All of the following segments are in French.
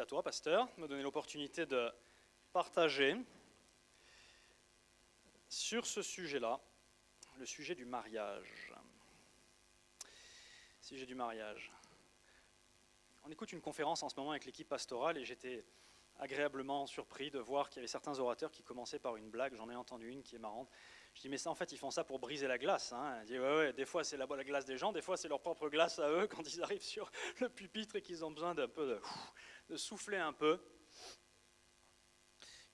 à toi, pasteur, de me donner l'opportunité de partager sur ce sujet-là, le sujet du mariage. Sujet du mariage. On écoute une conférence en ce moment avec l'équipe pastorale et j'étais agréablement surpris de voir qu'il y avait certains orateurs qui commençaient par une blague. J'en ai entendu une qui est marrante. Je dis, mais ça, en fait, ils font ça pour briser la glace. Hein. des fois, c'est la, la, glace des gens, des fois, c'est leur propre glace à eux quand ils arrivent sur le pupitre et qu'ils ont besoin d'un peu de, de, souffler un peu.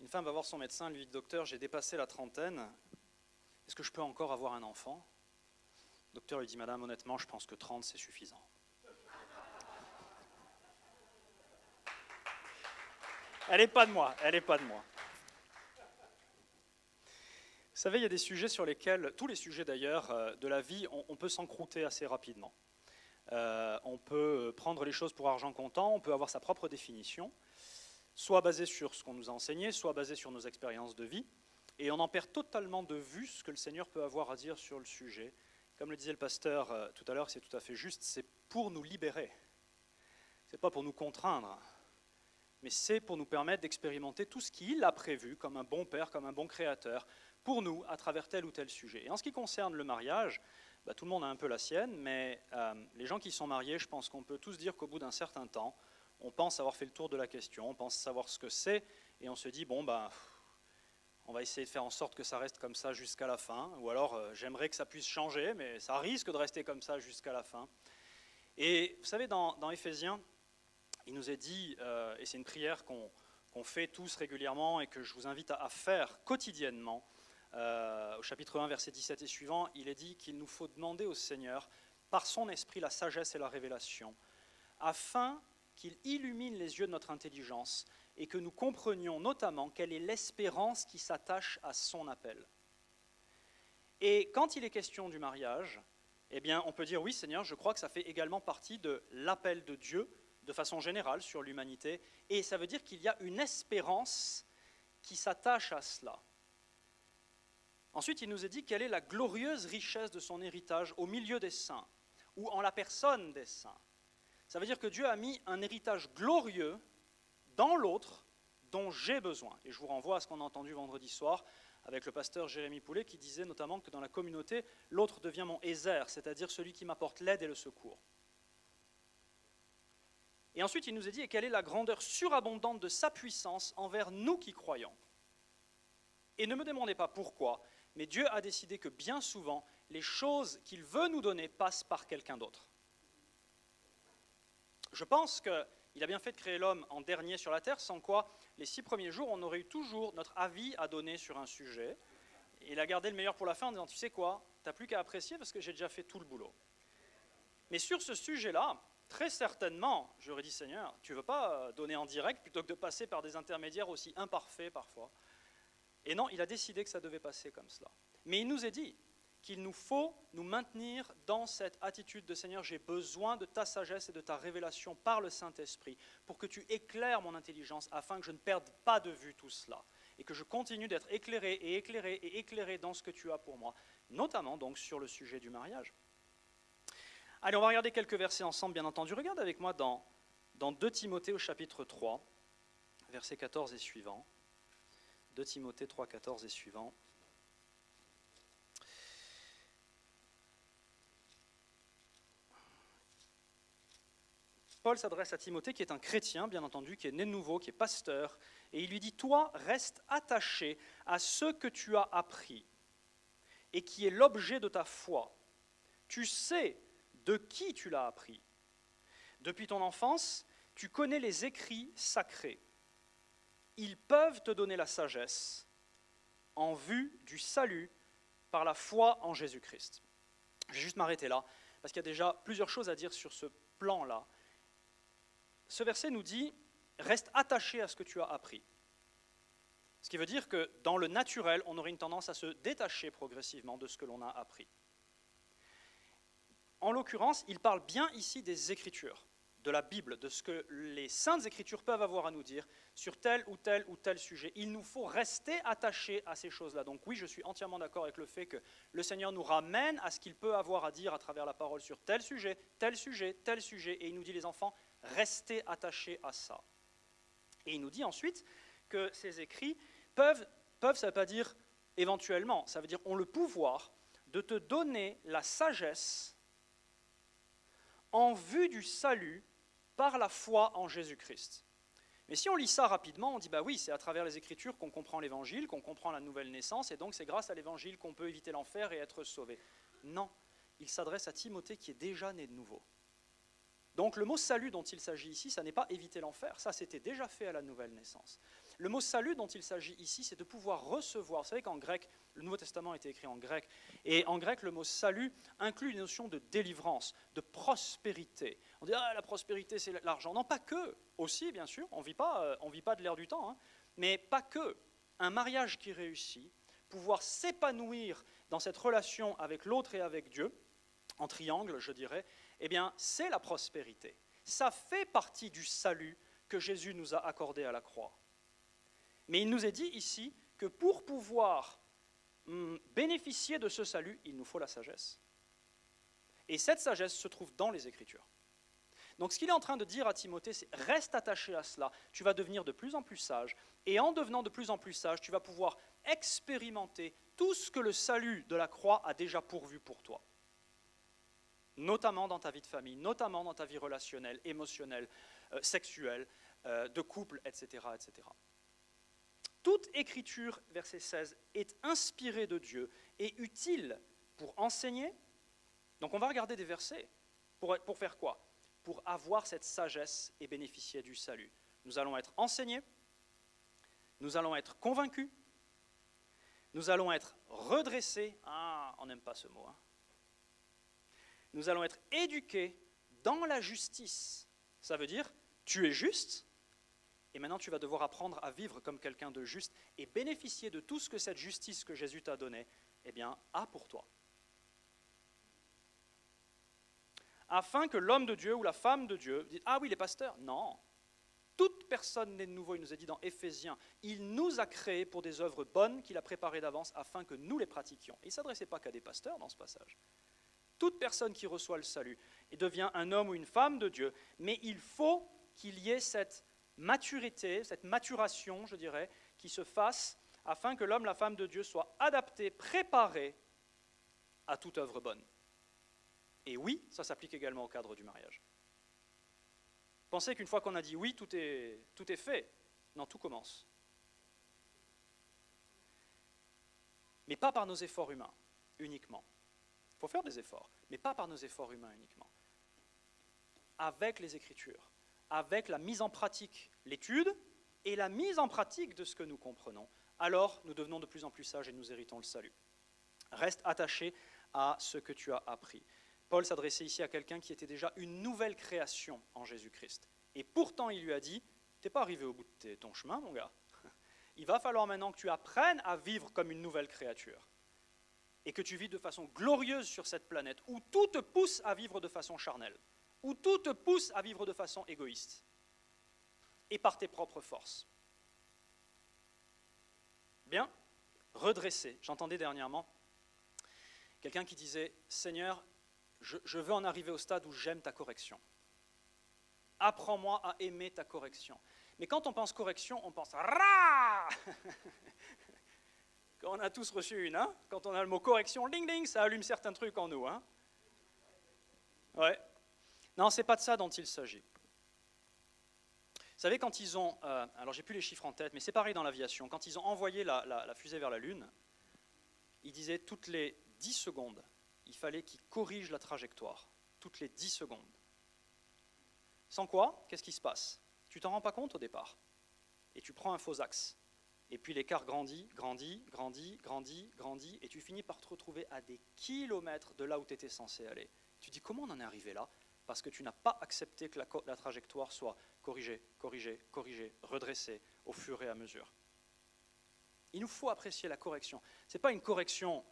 Une femme va voir son médecin, lui dit, docteur, j'ai dépassé la trentaine. Est-ce que je peux encore avoir un enfant? Le docteur lui dit, madame, honnêtement, je pense que 30, c'est suffisant. Elle n'est pas de moi, elle n'est pas de moi. Vous savez, il y a des sujets sur lesquels, tous les sujets d'ailleurs euh, de la vie, on, peut s'encrouter assez rapidement. Euh, on peut prendre les choses pour argent comptant, on peut avoir sa propre définition, soit basée sur ce qu'on nous a enseigné, soit basée sur nos expériences de vie, et on en perd totalement de vue ce que le Seigneur peut avoir à dire sur le sujet. Comme le disait le pasteur euh, tout à l'heure, c'est tout à fait juste, c'est pour nous libérer, c'est pas pour nous contraindre mais c'est pour nous permettre d'expérimenter tout ce qu'il a prévu comme un bon père, comme un bon créateur, pour nous à travers tel ou tel sujet. Et en ce qui concerne le mariage, bah, tout le monde a un peu la sienne, mais euh, les gens qui sont mariés, je pense qu'on peut tous dire qu'au bout d'un certain temps, on pense avoir fait le tour de la question, on pense savoir ce que c'est, et on se dit, bon, ben, on va essayer de faire en sorte que ça reste comme ça jusqu'à la fin, ou alors euh, j'aimerais que ça puisse changer, mais ça risque de rester comme ça jusqu'à la fin. Et vous savez, dans, dans Éphésiens, il nous est dit, euh, et c'est une prière qu'on fait tous régulièrement et que je vous invite à, faire quotidiennement, euh, au chapitre 1, verset 17 et suivant, il est dit qu'il nous faut demander au Seigneur, par son esprit, la sagesse et la révélation, afin qu'il illumine les yeux de notre intelligence et que nous comprenions notamment quelle est l'espérance qui s'attache à son appel. Et quand il est question du mariage, eh bien, on peut dire oui, Seigneur, je crois que ça fait également partie de l'appel de Dieu de façon générale sur l'humanité, et ça veut dire qu'il y a une espérance qui s'attache à cela. Ensuite, il nous est dit quelle est la glorieuse richesse de son héritage au milieu des saints, ou en la personne des saints. Ça veut dire que Dieu a mis un héritage glorieux dans l'autre dont j'ai besoin. Et je vous renvoie à ce qu'on a entendu vendredi soir avec le pasteur Jérémy Poulet qui disait notamment que dans la communauté, l'autre devient mon Ézer, c'est-à-dire celui qui m'apporte l'aide et le secours. Et ensuite, il nous est dit, quelle est la grandeur surabondante de sa puissance envers nous qui croyons? Et ne me demandez pas pourquoi, mais Dieu a décidé que bien souvent, les choses qu'il veut nous donner passent par quelqu'un d'autre. Je pense qu'il a bien fait de créer l'homme en dernier sur la terre, sans quoi, les six premiers jours, on aurait eu toujours notre avis à donner sur un sujet. Et il a gardé le meilleur pour la fin en disant, tu sais quoi, tu n'as plus qu'à apprécier parce que j'ai déjà fait tout le boulot. Mais sur ce sujet-là, Très certainement, j'aurais dit Seigneur, tu veux pas euh, donner en direct plutôt que de passer par des intermédiaires aussi imparfaits parfois? Et non, il a décidé que ça devait passer comme cela. Mais il nous est dit qu'il nous faut nous maintenir dans cette attitude de Seigneur, j'ai besoin de ta sagesse et de ta révélation par le Saint-Esprit pour que tu éclaires mon intelligence afin que je ne perde pas de vue tout cela et que je continue d'être éclairé et éclairé et éclairé dans ce que tu as pour moi, notamment donc sur le sujet du mariage. Allez, on va regarder quelques versets ensemble, bien entendu. Regarde avec moi dans, dans 2 Timothée au chapitre 3, versets 14 et suivant. 2 Timothée 3, 14 et suivant. Paul s'adresse à Timothée, qui est un chrétien, bien entendu, qui est né de nouveau, qui est pasteur, et il lui dit, Toi, reste attaché à ce que tu as appris et qui est l'objet de ta foi. Tu sais de qui tu l'as appris. Depuis ton enfance, tu connais les écrits sacrés. Ils peuvent te donner la sagesse en vue du salut par la foi en Jésus-Christ. Je vais juste m'arrêter là, parce qu'il y a déjà plusieurs choses à dire sur ce plan-là. Ce verset nous dit, reste attaché à ce que tu as appris. Ce qui veut dire que dans le naturel, on aurait une tendance à se détacher progressivement de ce que l'on a appris. En l'occurrence, il parle bien ici des Écritures, de la Bible, de ce que les saintes Écritures peuvent avoir à nous dire sur tel ou tel ou tel sujet. Il nous faut rester attachés à ces choses-là. Donc oui, je suis entièrement d'accord avec le fait que le Seigneur nous ramène à ce qu'il peut avoir à dire à travers la parole sur tel sujet, tel sujet, tel sujet, et il nous dit les enfants, restez attachés à ça. Et il nous dit ensuite que ces écrits peuvent, peuvent ça ne veut pas dire éventuellement, ça veut dire ont le pouvoir de te donner la sagesse en vue du salut par la foi en Jésus-Christ. Mais si on lit ça rapidement, on dit bah oui, c'est à travers les Écritures qu'on comprend l'Évangile, qu'on comprend la nouvelle naissance, et donc c'est grâce à l'Évangile qu'on peut éviter l'enfer et être sauvé. Non, il s'adresse à Timothée qui est déjà né de nouveau. Donc le mot salut dont il s'agit ici, ça n'est pas éviter l'enfer, ça c'était déjà fait à la nouvelle naissance. Le mot salut dont il s'agit ici, c'est de pouvoir recevoir. Vous savez qu'en grec, le Nouveau Testament a été écrit en grec, et en grec, le mot salut inclut une notion de délivrance, de prospérité. On dit, ah, la prospérité, c'est l'argent. Non, pas que, aussi, bien sûr, on ne vit, pas, euh, vit pas de l'air du temps, hein. mais pas que. Un mariage qui réussit, pouvoir s'épanouir dans cette relation avec l'autre et avec Dieu, en triangle, je dirais, eh bien, c'est la prospérité. Ça fait partie du salut que Jésus nous a accordé à la croix. Mais il nous est dit ici que pour pouvoir hum, bénéficier de ce salut, il nous faut la sagesse. Et cette sagesse se trouve dans les Écritures. Donc ce qu'il est en train de dire à Timothée, c'est reste attaché à cela, tu vas devenir de plus en plus sage, et en devenant de plus en plus sage, tu vas pouvoir expérimenter tout ce que le salut de la croix a déjà pourvu pour toi notamment dans ta vie de famille, notamment dans ta vie relationnelle, émotionnelle, euh, sexuelle, euh, de couple, etc., etc. Toute écriture, verset 16, est inspirée de Dieu et utile pour enseigner. Donc on va regarder des versets. Pour, faire quoi? Pour avoir cette sagesse et bénéficier du salut. Nous allons être enseignés, nous allons être convaincus, nous allons être redressés. Ah, on n'aime pas ce mot. Hein nous allons être éduqués dans la justice. Ça veut dire, tu es juste, et maintenant tu vas devoir apprendre à vivre comme quelqu'un de juste et bénéficier de tout ce que cette justice que Jésus t'a donnée eh bien, a pour toi. Afin que l'homme de Dieu ou la femme de Dieu Ah oui, les pasteurs Non. Toute personne née de nouveau, il nous a dit dans Éphésiens, il nous a créés pour des œuvres bonnes qu'il a préparées d'avance afin que nous les pratiquions. il ne s'adressait pas qu'à des pasteurs dans ce passage toute personne qui reçoit le salut et devient un homme ou une femme de Dieu, mais il faut qu'il y ait cette maturité, cette maturation, je dirais, qui se fasse afin que l'homme, la femme de Dieu soit adapté, préparé à toute œuvre bonne. Et oui, ça s'applique également au cadre du mariage. Pensez qu'une fois qu'on a dit oui, tout est, tout est fait. Non, tout commence. Mais pas par nos efforts humains uniquement faut faire des efforts, mais pas par nos efforts humains uniquement. Avec les Écritures, avec la mise en pratique, l'étude et la mise en pratique de ce que nous comprenons, alors nous devenons de plus en plus sages et nous héritons le salut. Reste attaché à ce que tu as appris. Paul s'adressait ici à quelqu'un qui était déjà une nouvelle création en Jésus-Christ. Et pourtant, il lui a dit, t'es pas arrivé au bout de ton chemin, mon gars. Il va falloir maintenant que tu apprennes à vivre comme une nouvelle créature et que tu vis de façon glorieuse sur cette planète, où tout te pousse à vivre de façon charnelle, où tout te pousse à vivre de façon égoïste, et par tes propres forces. Bien, redresser. J'entendais dernièrement quelqu'un qui disait, Seigneur, je, veux en arriver au stade où j'aime ta correction. Apprends-moi à aimer ta correction. Mais quand on pense correction, on pense Ra on a tous reçu une, hein? Quand on a le mot correction, ding ding, ça allume certains trucs en nous. Hein? Ouais. Non, c'est pas de ça dont il s'agit. Vous savez, quand ils ont, euh, alors j'ai plus les chiffres en tête, mais c'est pareil dans l'aviation, quand ils ont envoyé la, la, fusée vers la Lune, ils disaient toutes les 10 secondes, il fallait qu'ils corrigent la trajectoire. Toutes les 10 secondes. Sans quoi, qu'est-ce qui se passe? Tu t'en rends pas compte au départ. Et tu prends un faux axe. Et puis l'écart grandit, grandit, grandit, grandit, grandit, et tu finis par te retrouver à des kilomètres de là où tu étais censé aller. Tu dis comment on en est arrivé là? Parce que tu n'as pas accepté que la, trajectoire soit corrigée, corrigée, corrigée, redressée au fur et à mesure. Il nous faut apprécier la correction. Ce n'est pas une correction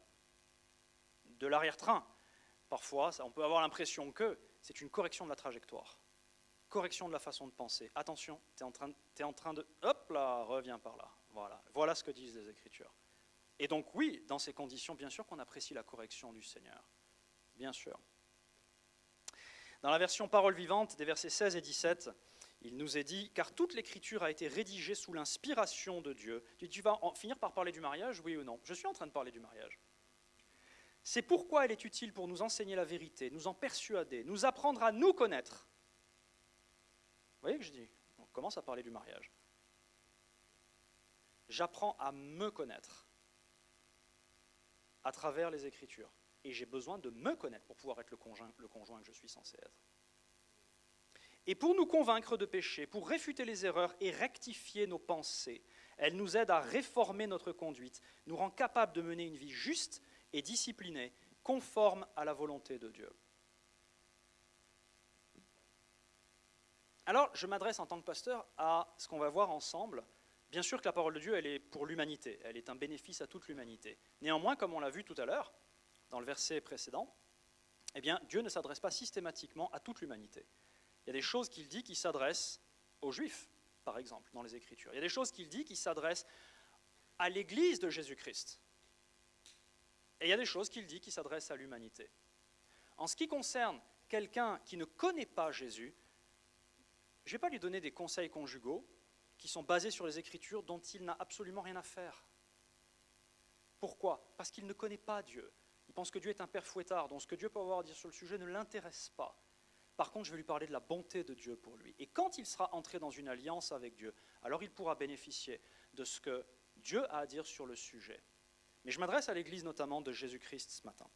de l'arrière-train. Parfois, on peut avoir l'impression que c'est une correction de la trajectoire. Correction de la façon de penser. Attention, tu es, en train de... Hop là, reviens par là. Voilà, voilà ce que disent les Écritures. Et donc oui, dans ces conditions, bien sûr qu'on apprécie la correction du Seigneur. Bien sûr. Dans la version parole vivante des versets 16 et 17, il nous est dit, car toute l'écriture a été rédigée sous l'inspiration de Dieu. Tu vas en finir par parler du mariage, oui ou non? Je suis en train de parler du mariage. C'est pourquoi elle est utile pour nous enseigner la vérité, nous en persuader, nous apprendre à nous connaître. Vous voyez que je dis On commence à parler du mariage. J'apprends à me connaître à travers les Écritures. Et j'ai besoin de me connaître pour pouvoir être le conjoint, le conjoint que je suis censé être. Et pour nous convaincre de péché, pour réfuter les erreurs et rectifier nos pensées, elle nous aide à réformer notre conduite, nous rend capables de mener une vie juste et disciplinée, conforme à la volonté de Dieu. Alors, je m'adresse en tant que pasteur à ce qu'on va voir ensemble. Bien sûr que la parole de Dieu, elle est pour l'humanité, elle est un bénéfice à toute l'humanité. Néanmoins, comme on l'a vu tout à l'heure, dans le verset précédent, eh bien, Dieu ne s'adresse pas systématiquement à toute l'humanité. Il y a des choses qu'il dit qui s'adressent aux Juifs, par exemple, dans les Écritures. Il y a des choses qu'il dit qui s'adressent à l'Église de Jésus-Christ. Et il y a des choses qu'il dit qui s'adressent à l'humanité. En ce qui concerne quelqu'un qui ne connaît pas Jésus, je ne vais pas lui donner des conseils conjugaux qui sont basés sur les Écritures dont il n'a absolument rien à faire. Pourquoi? Parce qu'il ne connaît pas Dieu. Il pense que Dieu est un père fouettard, dont ce que Dieu peut avoir à dire sur le sujet ne l'intéresse pas. Par contre, je vais lui parler de la bonté de Dieu pour lui. Et quand il sera entré dans une alliance avec Dieu, alors il pourra bénéficier de ce que Dieu a à dire sur le sujet. Mais je m'adresse à l'Église notamment de Jésus-Christ ce matin.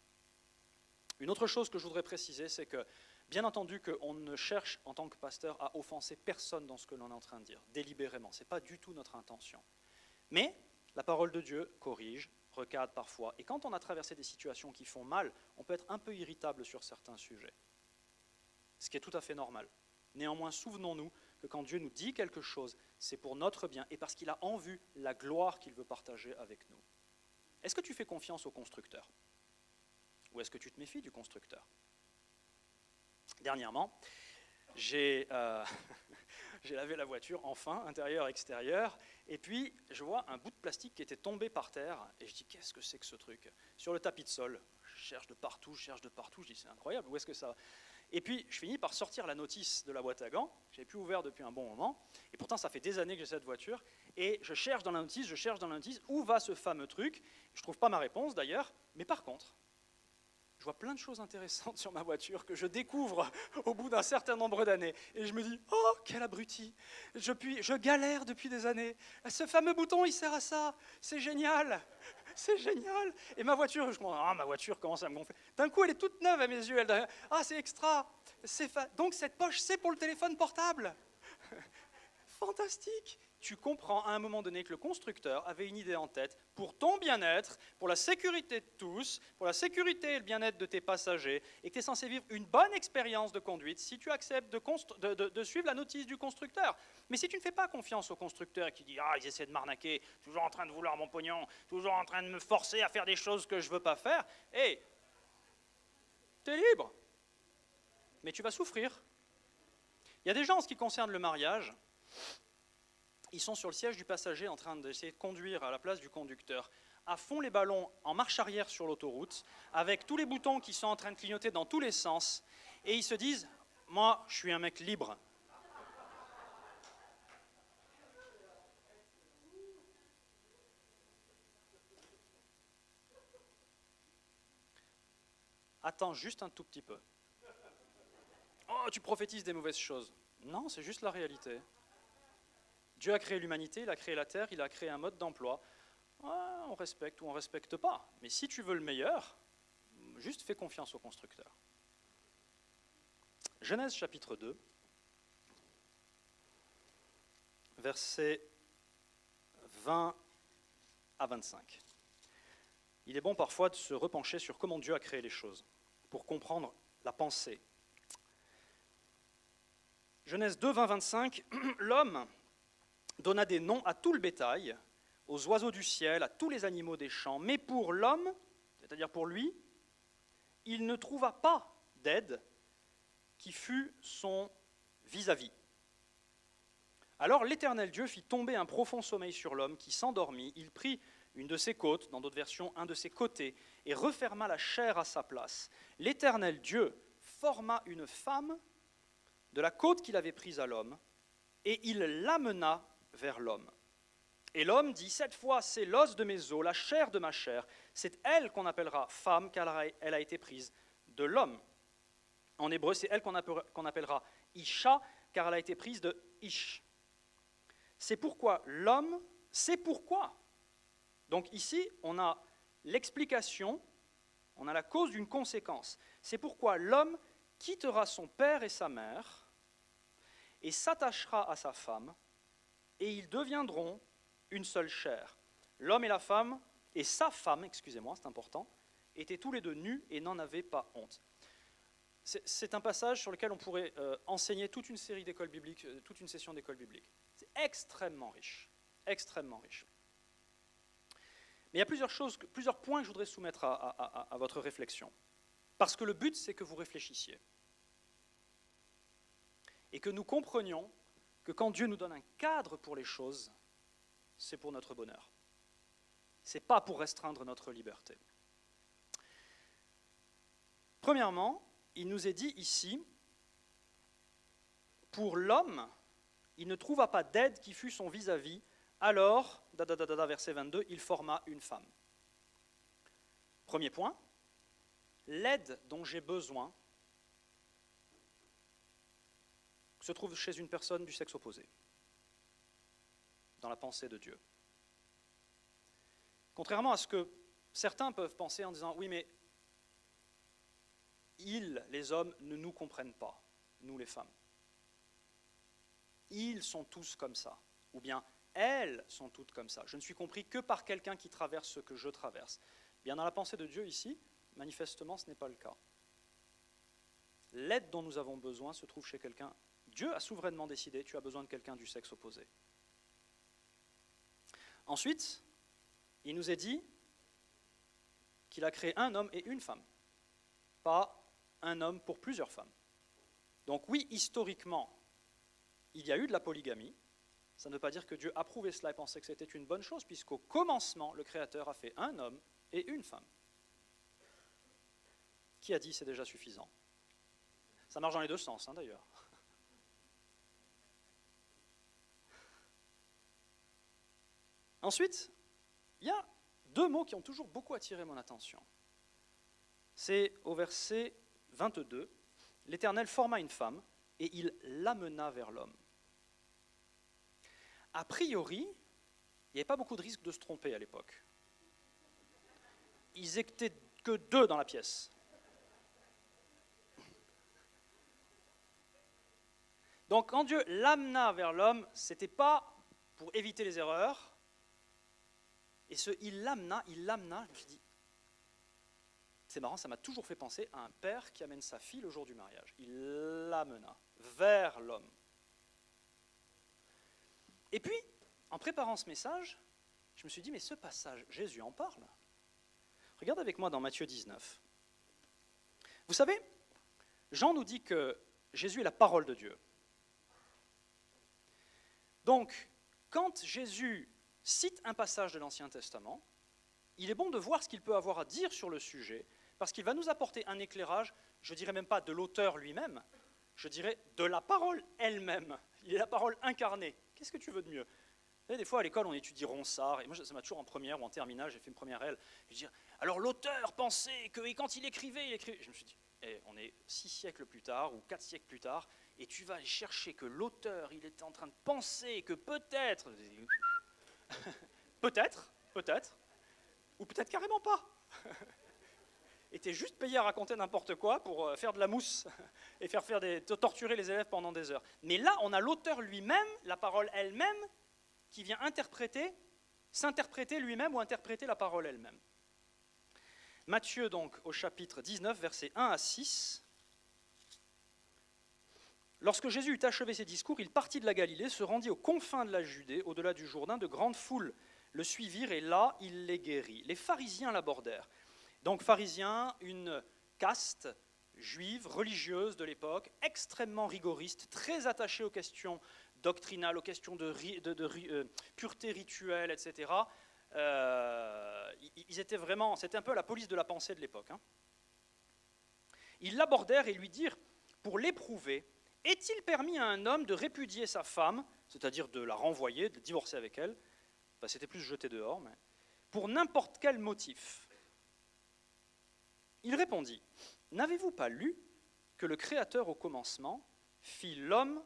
Une autre chose que je voudrais préciser, c'est que, bien entendu, qu'on ne cherche en tant que pasteur à offenser personne dans ce que l'on est en train de dire, délibérément. Ce n'est pas du tout notre intention. Mais la parole de Dieu corrige, recadre parfois. Et quand on a traversé des situations qui font mal, on peut être un peu irritable sur certains sujets ce qui est tout à fait normal. Néanmoins, souvenons-nous que quand Dieu nous dit quelque chose, c'est pour notre bien et parce qu'il a en vue la gloire qu'il veut partager avec nous. Est-ce que tu fais confiance au constructeur? Ou est-ce que tu te méfies du constructeur? Dernièrement, j'ai euh, lavé la voiture, enfin, intérieur, extérieur, et puis je vois un bout de plastique qui était tombé par terre, et je dis, qu'est-ce que c'est que ce truc? Sur le tapis de sol, je cherche de partout, je cherche de partout, je dis, c'est incroyable, où est-ce que ça va? Et puis, je finis par sortir la notice de la boîte à gants. Je n'avais plus ouvert depuis un bon moment. Et pourtant, ça fait des années que j'ai cette voiture. Et je cherche dans la notice, je cherche dans la notice, où va ce fameux truc? Je ne trouve pas ma réponse d'ailleurs. Mais par contre, je vois plein de choses intéressantes sur ma voiture que je découvre au bout d'un certain nombre d'années. Et je me dis, oh, quel abruti je, puis, je galère depuis des années. Ce fameux bouton, il sert à ça. C'est génial c'est génial. Et ma voiture, je me ah, ma voiture commence à me gonfler. D'un coup, elle est toute neuve à mes yeux. Elle, ah, c'est extra. Donc, cette poche, c'est pour le téléphone portable. Fantastique tu comprends à un moment donné que le constructeur avait une idée en tête pour ton bien-être, pour la sécurité de tous, pour la sécurité et le bien-être de tes passagers, et que tu es censé vivre une bonne expérience de conduite si tu acceptes de, suivre la notice du constructeur. Mais si tu ne fais pas confiance au constructeur et qui dit Ah, ils essaient de m'arnaquer, toujours en train de vouloir mon pognon, toujours en train de me forcer à faire des choses que je ne veux pas faire, hé, tu es libre. Mais tu vas souffrir. Il y a des gens en ce qui concerne le mariage, ils sont sur le siège du passager en train d'essayer de conduire à la place du conducteur à fond les ballons en marche arrière sur l'autoroute, avec tous les boutons qui sont en train de clignoter dans tous les sens, et ils se disent, moi, je suis un mec libre. Attends juste un tout petit peu. Oh, tu prophétises des mauvaises choses. Non, c'est juste la réalité. Dieu a créé l'humanité, il a créé la terre, il a créé un mode d'emploi. on respecte ou on ne respecte pas. Mais si tu veux le meilleur, juste fais confiance au constructeur. Genèse chapitre 2, versets 20 à 25. Il est bon parfois de se repencher sur comment Dieu a créé les choses, pour comprendre la pensée. Genèse 2, 20, 25, l'homme donna des noms à tout le bétail, aux oiseaux du ciel, à tous les animaux des champs, mais pour l'homme, c'est-à-dire pour lui, il ne trouva pas d'aide qui fût son vis-à-vis. Alors l'Éternel Dieu fit tomber un profond sommeil sur l'homme qui s'endormit. Il prit une de ses côtes, dans d'autres versions un de ses côtés, et referma la chair à sa place. L'Éternel Dieu forma une femme de la côte qu'il avait prise à l'homme, et il l'amena vers l'homme. Et l'homme dit, cette fois c'est l'os de mes os, la chair de ma chair, c'est elle qu'on appellera femme car elle a été prise de l'homme. En hébreu, c'est elle qu'on appellera Isha car elle a été prise de Ish. C'est pourquoi l'homme, c'est pourquoi? Donc ici, on a l'explication, on a la cause d'une conséquence. C'est pourquoi l'homme quittera son père et sa mère et s'attachera à sa femme, et ils deviendront une seule chair. L'homme et la femme, et sa femme, excusez-moi, c'est important, étaient tous les deux nus et n'en avaient pas honte. C'est un passage sur lequel on pourrait euh, enseigner toute une série d'écoles bibliques, euh, toute une session d'école biblique. C'est extrêmement riche, extrêmement riche. Mais il y a plusieurs, points que je voudrais soumettre à votre réflexion. Parce que le but, c'est que vous réfléchissiez. Et que nous comprenions que quand Dieu nous donne un cadre pour les choses, c'est pour notre bonheur. Ce n'est pas pour restreindre notre liberté. Premièrement, il nous est dit ici, pour l'homme, il ne trouva pas d'aide qui fût son vis-à-vis, alors, verset 22, il forma une femme. Premier point, l'aide dont j'ai besoin se trouve chez une personne du sexe opposé, dans la pensée de Dieu. Contrairement à ce que certains peuvent penser en disant, oui, mais ils, les hommes, ne nous comprennent pas, nous les femmes. Ils sont tous comme ça, ou bien elles sont toutes comme ça. Je ne suis compris que par quelqu'un qui traverse ce que je traverse. Bien dans la pensée de Dieu ici, manifestement, ce n'est pas le cas. L'aide dont nous avons besoin se trouve chez quelqu'un. Dieu a souverainement décidé, tu as besoin de quelqu'un du sexe opposé. Ensuite, il nous est dit qu'il a créé un homme et une femme, pas un homme pour plusieurs femmes. Donc oui, historiquement, il y a eu de la polygamie. Ça ne veut pas dire que Dieu approuvait cela et pensait que c'était une bonne chose, puisqu'au commencement, le Créateur a fait un homme et une femme. Qui a dit c'est déjà suffisant? Ça marche dans les deux sens, hein, d'ailleurs. Ensuite, il y a deux mots qui ont toujours beaucoup attiré mon attention. C'est au verset 22, l'Éternel forma une femme et il l'amena vers l'homme. A priori, il n'y avait pas beaucoup de risque de se tromper à l'époque. Ils étaient que deux dans la pièce. Donc quand Dieu l'amena vers l'homme, ce n'était pas pour éviter les erreurs. Et il l'amena, il l'amena, je me c'est marrant, ça m'a toujours fait penser à un père qui amène sa fille le jour du mariage. Il l'amena vers l'homme. Et puis, en préparant ce message, je me suis dit, mais ce passage, Jésus en parle. Regarde avec moi dans Matthieu 19. Vous savez, Jean nous dit que Jésus est la parole de Dieu. Donc, quand Jésus cite un passage de l'Ancien Testament, il est bon de voir ce qu'il peut avoir à dire sur le sujet parce qu'il va nous apporter un éclairage, je dirais même pas de l'auteur lui-même, je dirais de la parole elle-même. Il est la parole incarnée. Qu'est-ce que tu veux de mieux? Des fois à l'école, on étudie Ronsard, et moi ça m'a toujours en première ou en terminale, j'ai fait une première L. Je dis, alors l'auteur pensait que, et quand il écrivait, il écrivait. Je me suis dit, eh, on est six siècles plus tard ou quatre siècles plus tard, et tu vas chercher que l'auteur, il était en train de penser que peut-être, peut-être, peut-être, ou peut-être carrément pas. était juste payé à raconter n'importe quoi pour euh, faire de la mousse et faire, torturer les élèves pendant des heures. Mais là, on a l'auteur lui-même, la parole elle-même, qui vient interpréter, s'interpréter lui-même ou interpréter la parole elle-même. Matthieu, donc, au chapitre 19, versets 1 à 6. Lorsque Jésus eut achevé ses discours, il partit de la Galilée, se rendit aux confins de la Judée, au-delà du Jourdain, de grandes foules le suivirent et là, il les guérit. Les pharisiens l'abordèrent. Donc pharisiens, une caste juive, religieuse de l'époque, extrêmement rigoriste, très attachée aux questions doctrinales, aux questions de, euh, pureté rituelle, etc. Euh, ils étaient vraiment, c'était un peu la police de la pensée de l'époque. Hein. Ils l'abordèrent et lui dirent, pour l'éprouver, Est-il permis à un homme de répudier sa femme, c'est-à-dire de la renvoyer, de divorcer avec elle? C'était plus jeter dehors, mais pour n'importe quel motif Il répondit N'avez-vous pas lu que le Créateur au commencement fit l'homme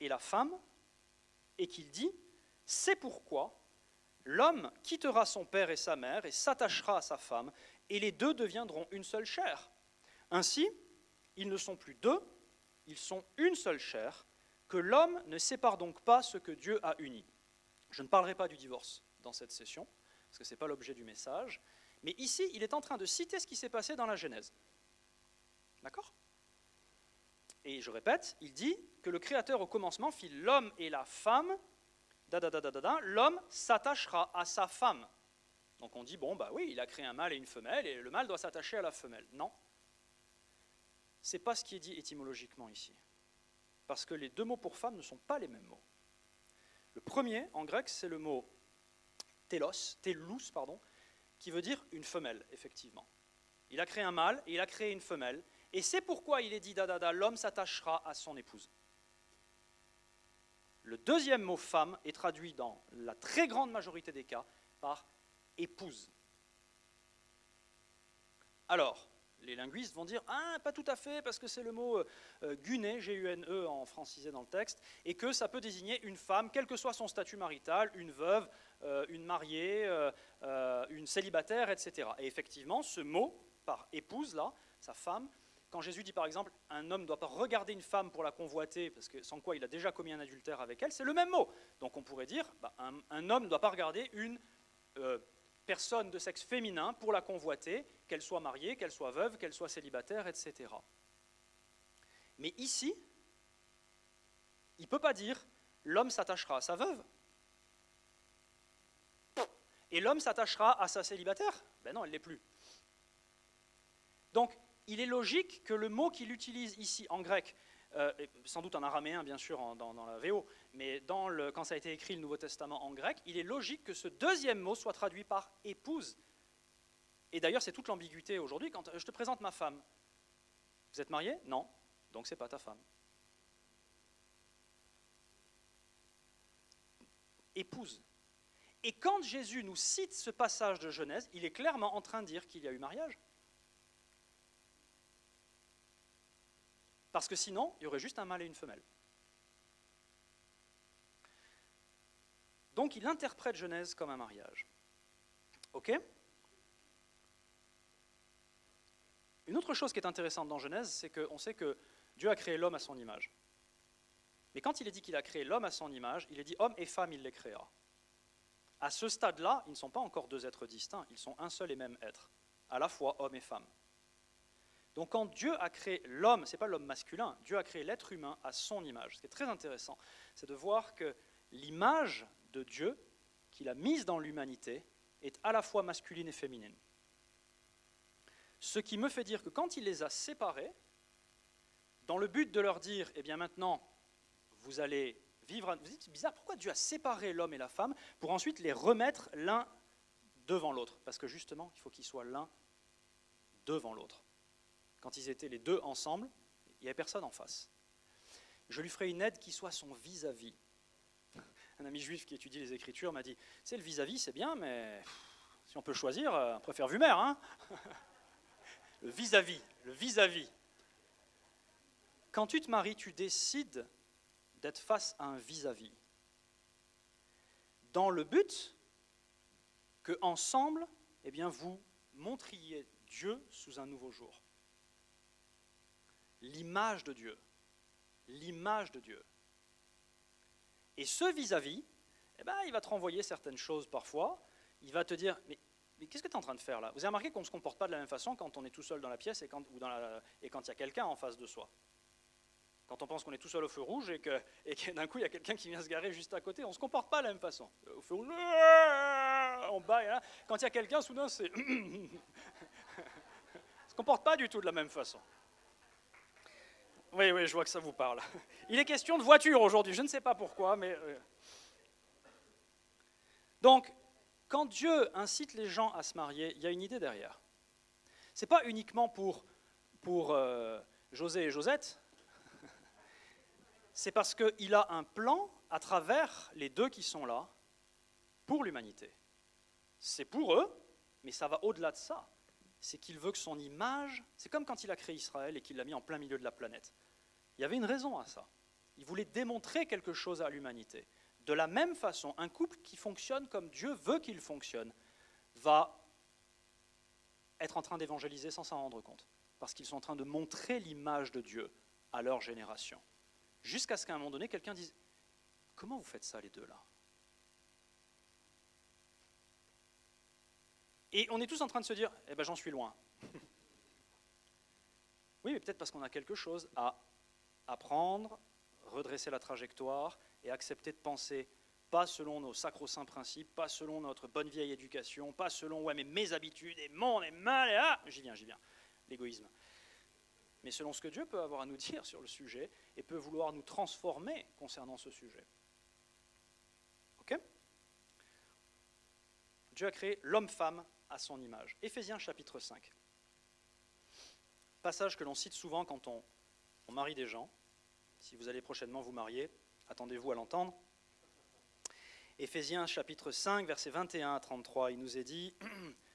et la femme, et qu'il dit C'est pourquoi l'homme quittera son père et sa mère et s'attachera à sa femme, et les deux deviendront une seule chair. Ainsi, ils ne sont plus deux, ils sont une seule chair, que l'homme ne sépare donc pas ce que Dieu a uni. Je ne parlerai pas du divorce dans cette session, parce que ce n'est pas l'objet du message, mais ici, il est en train de citer ce qui s'est passé dans la Genèse. D'accord? Et je répète, il dit que le Créateur au commencement fit l'homme et la femme, l'homme s'attachera à sa femme. Donc on dit, bon, bah oui, il a créé un mâle et une femelle, et le mâle doit s'attacher à la femelle. Non. Ce n'est pas ce qui est dit étymologiquement ici. Parce que les deux mots pour femme ne sont pas les mêmes mots. Le premier, en grec, c'est le mot telos, telous, pardon, qui veut dire une femelle, effectivement. Il a créé un mâle et il a créé une femelle, et c'est pourquoi il est dit dadada, l'homme s'attachera à son épouse. Le deuxième mot femme est traduit dans la très grande majorité des cas par épouse. Alors, les linguistes vont dire Ah, pas tout à fait, parce que c'est le mot euh, guné, G-U-N-E en francisé dans le texte, et que ça peut désigner une femme, quel que soit son statut marital, une veuve, euh, une mariée, euh, une célibataire, etc. Et effectivement, ce mot, par épouse, là, sa femme, quand Jésus dit par exemple un homme ne doit pas regarder une femme pour la convoiter, parce que sans quoi il a déjà commis un adultère avec elle, c'est le même mot. Donc on pourrait dire bah, un, homme ne doit pas regarder une personne de sexe féminin pour la convoiter, qu'elle soit mariée, qu'elle soit veuve, qu'elle soit célibataire, etc. Mais ici, il ne peut pas dire l'homme s'attachera à sa veuve et l'homme s'attachera à sa célibataire? Ben non, elle ne l'est plus. Donc, il est logique que le mot qu'il utilise ici en grec, euh, sans doute en araméen bien sûr dans, la VO, mais quand ça a été écrit le Nouveau Testament en grec, il est logique que ce deuxième mot soit traduit par épouse. Et d'ailleurs, c'est toute l'ambiguïté aujourd'hui. Quand je te présente ma femme, vous êtes marié Non, donc c'est pas ta femme. Épouse. Et quand Jésus nous cite ce passage de Genèse, il est clairement en train de dire qu'il y a eu mariage. Parce que sinon, il y aurait juste un mâle et une femelle. Donc il interprète Genèse comme un mariage. OK? Une autre chose qui est intéressante dans Genèse, c'est qu'on sait que Dieu a créé l'homme à son image. Mais quand il est dit qu'il a créé l'homme à son image, il est dit homme et femme, il les créera. À ce stade-là, ils ne sont pas encore deux êtres distincts, ils sont un seul et même être, à la fois homme et femme. Donc quand Dieu a créé l'homme, ce n'est pas l'homme masculin, Dieu a créé l'être humain à son image. Ce qui est très intéressant, c'est de voir que l'image de Dieu qu'il a mise dans l'humanité est à la fois masculine et féminine. Ce qui me fait dire que quand il les a séparés, dans le but de leur dire, eh bien maintenant, vous allez vivre... Vous dites, c'est bizarre, pourquoi Dieu a séparé l'homme et la femme pour ensuite les remettre l'un devant l'autre? Parce que justement, il faut qu'ils soient l'un devant l'autre quand ils étaient les deux ensemble, il n'y avait personne en face. Je lui ferai une aide qui soit son vis-à-vis. Un ami juif qui étudie les Écritures m'a dit, c'est le vis-à-vis, c'est bien, mais si on peut choisir, euh, on préfère vue-mère. Hein le vis-à-vis, le vis-à-vis. Quand tu te maries, tu décides d'être face à un vis-à-vis. Dans le but que ensemble, eh bien, vous montriez Dieu sous un nouveau jour l'image de Dieu. L'image de Dieu. Et ce vis-à-vis, eh ben, il va te renvoyer certaines choses parfois. Il va te dire, mais, qu'est-ce que tu es en train de faire là? Vous avez remarqué qu'on ne se comporte pas de la même façon quand on est tout seul dans la pièce et quand, et quand il y a quelqu'un en face de soi. Quand on pense qu'on est tout seul au feu rouge et que, et que d'un coup il y a quelqu'un qui vient se garer juste à côté, on ne se comporte pas de la même façon. Au feu rouge, on bat. Quand il y a quelqu'un, soudain, c'est. on ne se comporte pas du tout de la même façon. Oui, oui, je vois que ça vous parle. Il est question de voiture aujourd'hui, je ne sais pas pourquoi, mais... Euh. Donc, quand Dieu incite les gens à se marier, il y a une idée derrière. Ce n'est pas uniquement pour, euh, José et Josette, C'est parce qu'il a un plan à travers les deux qui sont là pour l'humanité. C'est pour eux, mais ça va au-delà de ça. C'est qu'il veut que son image, c'est comme quand il a créé Israël et qu'il l'a mis en plein milieu de la planète. Il y avait une raison à ça. Il voulait démontrer quelque chose à l'humanité. De la même façon, un couple qui fonctionne comme Dieu veut qu'il fonctionne va être en train d'évangéliser sans s'en rendre compte, parce qu'ils sont en train de montrer l'image de Dieu à leur génération. Jusqu'à ce qu'à un moment donné, quelqu'un dise, comment vous faites ça les deux là Et on est tous en train de se dire, eh ben j'en suis loin. oui, mais peut-être parce qu'on a quelque chose à apprendre, redresser la trajectoire et accepter de penser pas selon nos sacro-saints principes, pas selon notre bonne vieille éducation, pas selon ouais, mes habitudes et mon et mal et ah, j'y viens, j'y viens, l'égoïsme. Mais selon ce que Dieu peut avoir à nous dire sur le sujet et peut vouloir nous transformer concernant ce sujet. Ok? Dieu a créé l'homme-femme à son image. Éphésiens chapitre 5. Passage que l'on cite souvent quand on, marie des gens. Si vous allez prochainement vous marier, attendez-vous à l'entendre. Éphésiens chapitre 5, versets 21 à 33, il nous est dit,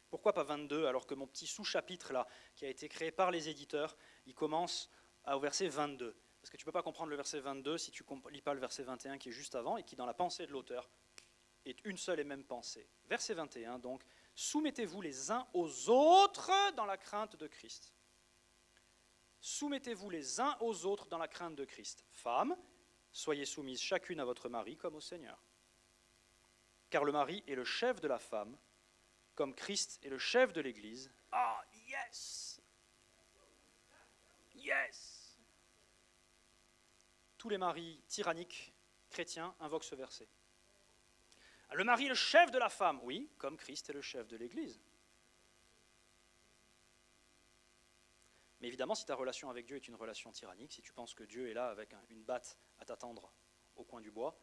pourquoi pas 22, alors que mon petit sous-chapitre là, qui a été créé par les éditeurs, il commence au verset 22. Parce que tu ne peux pas comprendre le verset 22 si tu ne lis pas le verset 21 qui est juste avant et qui, dans la pensée de l'auteur, est une seule et même pensée. Verset 21, donc, soumettez-vous les uns aux autres dans la crainte de Christ. Soumettez-vous les uns aux autres dans la crainte de Christ. Femmes, soyez soumises chacune à votre mari comme au Seigneur car le mari est le chef de la femme, comme Christ est le chef de l'Église. Ah, yes Yes Tous les maris tyranniques chrétiens invoquent ce verset. Le mari est le chef de la femme, oui, comme Christ est le chef de l'Église. Mais évidemment, si ta relation avec Dieu est une relation tyrannique, si tu penses que Dieu est là avec une batte à t'attendre au coin du bois,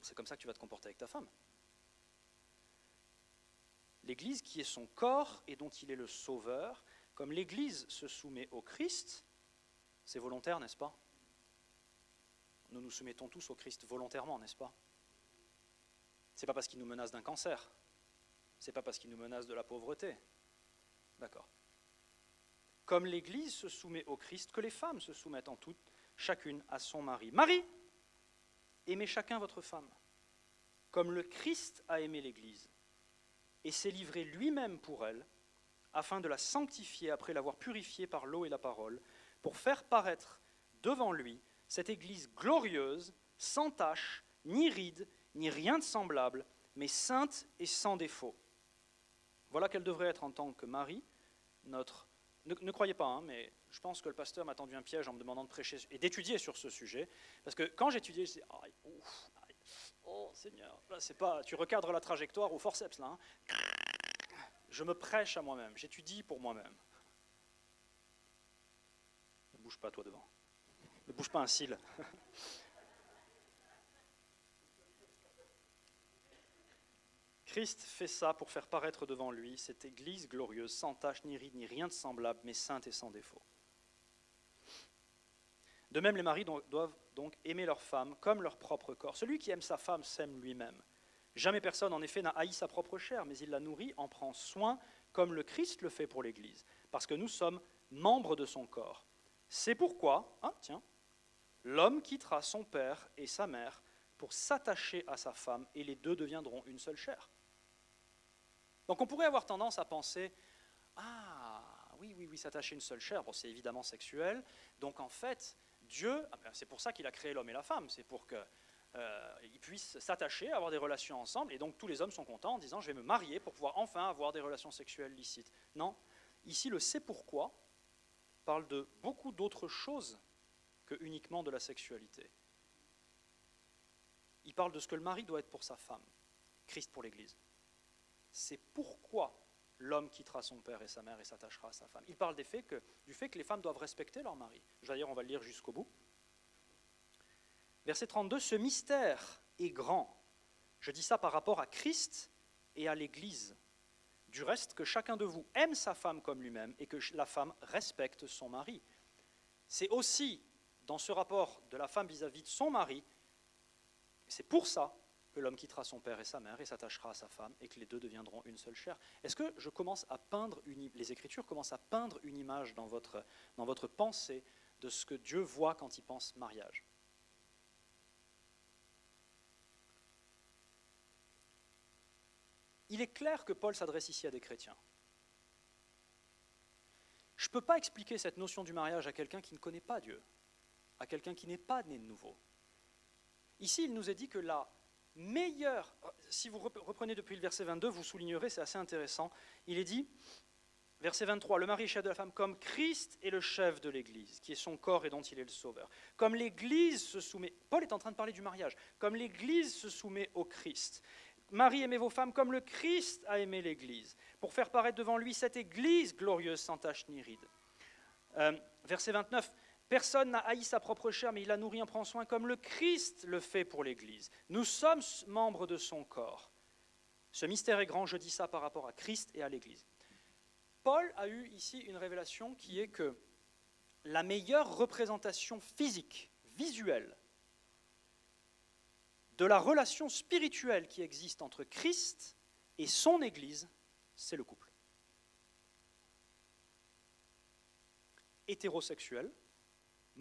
c'est comme ça que tu vas te comporter avec ta femme. L'Église qui est son corps et dont il est le sauveur, comme l'Église se soumet au Christ, c'est volontaire, n'est-ce pas? Nous nous soumettons tous au Christ volontairement, n'est-ce pas? C'est pas parce qu'il nous menace d'un cancer, c'est pas parce qu'il nous menace de la pauvreté. D'accord. Comme l'Église se soumet au Christ, que les femmes se soumettent en toutes, chacune à son mari. Marie, Aimez chacun votre femme, comme le Christ a aimé l'Église, et s'est livré lui-même pour elle, afin de la sanctifier après l'avoir purifiée par l'eau et la parole, pour faire paraître devant lui cette Église glorieuse, sans tache, ni ride, ni rien de semblable, mais sainte et sans défaut. Voilà qu'elle devrait être en tant que Marie, notre... Ne, croyez pas, hein, mais je pense que le pasteur m'a tendu un piège en me demandant de prêcher et d'étudier sur ce sujet. Parce que quand j'étudiais, je disais, oh Seigneur, là c'est pas, tu recadres la trajectoire au forceps là. Hein. Je me prêche à moi-même, j'étudie pour moi-même. Ne bouge pas toi devant. Ne bouge pas un cil. Christ fait ça pour faire paraître devant lui cette Église glorieuse, sans tache, ni ride, ni rien de semblable, mais sainte et sans défaut. De même, les maris doivent donc aimer leur femme comme leur propre corps. Celui qui aime sa femme s'aime lui-même. Jamais personne, en effet, n'a haï sa propre chair, mais il la nourrit, en prend soin, comme le Christ le fait pour l'Église, parce que nous sommes membres de son corps. C'est pourquoi, ah, tiens, l'homme quittera son père et sa mère pour s'attacher à sa femme, et les deux deviendront une seule chair. Donc on pourrait avoir tendance à penser, ah oui, oui, oui, s'attacher une seule chair, bon, c'est évidemment sexuel, donc en fait, Dieu, ah ben, c'est pour ça qu'il a créé l'homme et la femme, c'est pour qu'ils euh, puissent s'attacher, avoir des relations ensemble, et donc tous les hommes sont contents en disant je vais me marier pour pouvoir enfin avoir des relations sexuelles licites. Non, ici le c'est pourquoi parle de beaucoup d'autres choses que uniquement de la sexualité. Il parle de ce que le mari doit être pour sa femme, Christ pour l'Église. C'est pourquoi l'homme quittera son père et sa mère et s'attachera à sa femme. Il parle que, du fait que les femmes doivent respecter leur mari. D'ailleurs, on va le lire jusqu'au bout. Verset 32, ce mystère est grand. Je dis ça par rapport à Christ et à l'Église. Du reste, que chacun de vous aime sa femme comme lui-même et que la femme respecte son mari. C'est aussi dans ce rapport de la femme vis-à-vis de son mari, c'est pour ça que l'homme quittera son père et sa mère et s'attachera à sa femme et que les deux deviendront une seule chair. Est-ce que je commence à peindre une, les Écritures commencent à peindre une image dans votre, dans votre pensée de ce que Dieu voit quand il pense mariage? Il est clair que Paul s'adresse ici à des chrétiens. Je ne peux pas expliquer cette notion du mariage à quelqu'un qui ne connaît pas Dieu, à quelqu'un qui n'est pas né de nouveau. Ici, il nous est dit que la meilleure, si vous reprenez depuis le verset 22, vous soulignerez, c'est assez intéressant, il est dit, verset 23, le mari est chef de la femme comme Christ est le chef de l'Église, qui est son corps et dont il est le sauveur. Comme l'Église se soumet, Paul est en train de parler du mariage, comme l'Église se soumet au Christ. Marie, aimez vos femmes comme le Christ a aimé l'Église, pour faire paraître devant lui cette Église glorieuse sans tache ni ride. Euh, verset 29, Personne n'a haï sa propre chair, mais il la nourrit en prend soin comme le Christ le fait pour l'Église. Nous sommes membres de son corps. Ce mystère est grand, je dis ça par rapport à Christ et à l'Église. Paul a eu ici une révélation qui est que la meilleure représentation physique, visuelle, de la relation spirituelle qui existe entre Christ et son Église, c'est le couple. Hétérosexuel,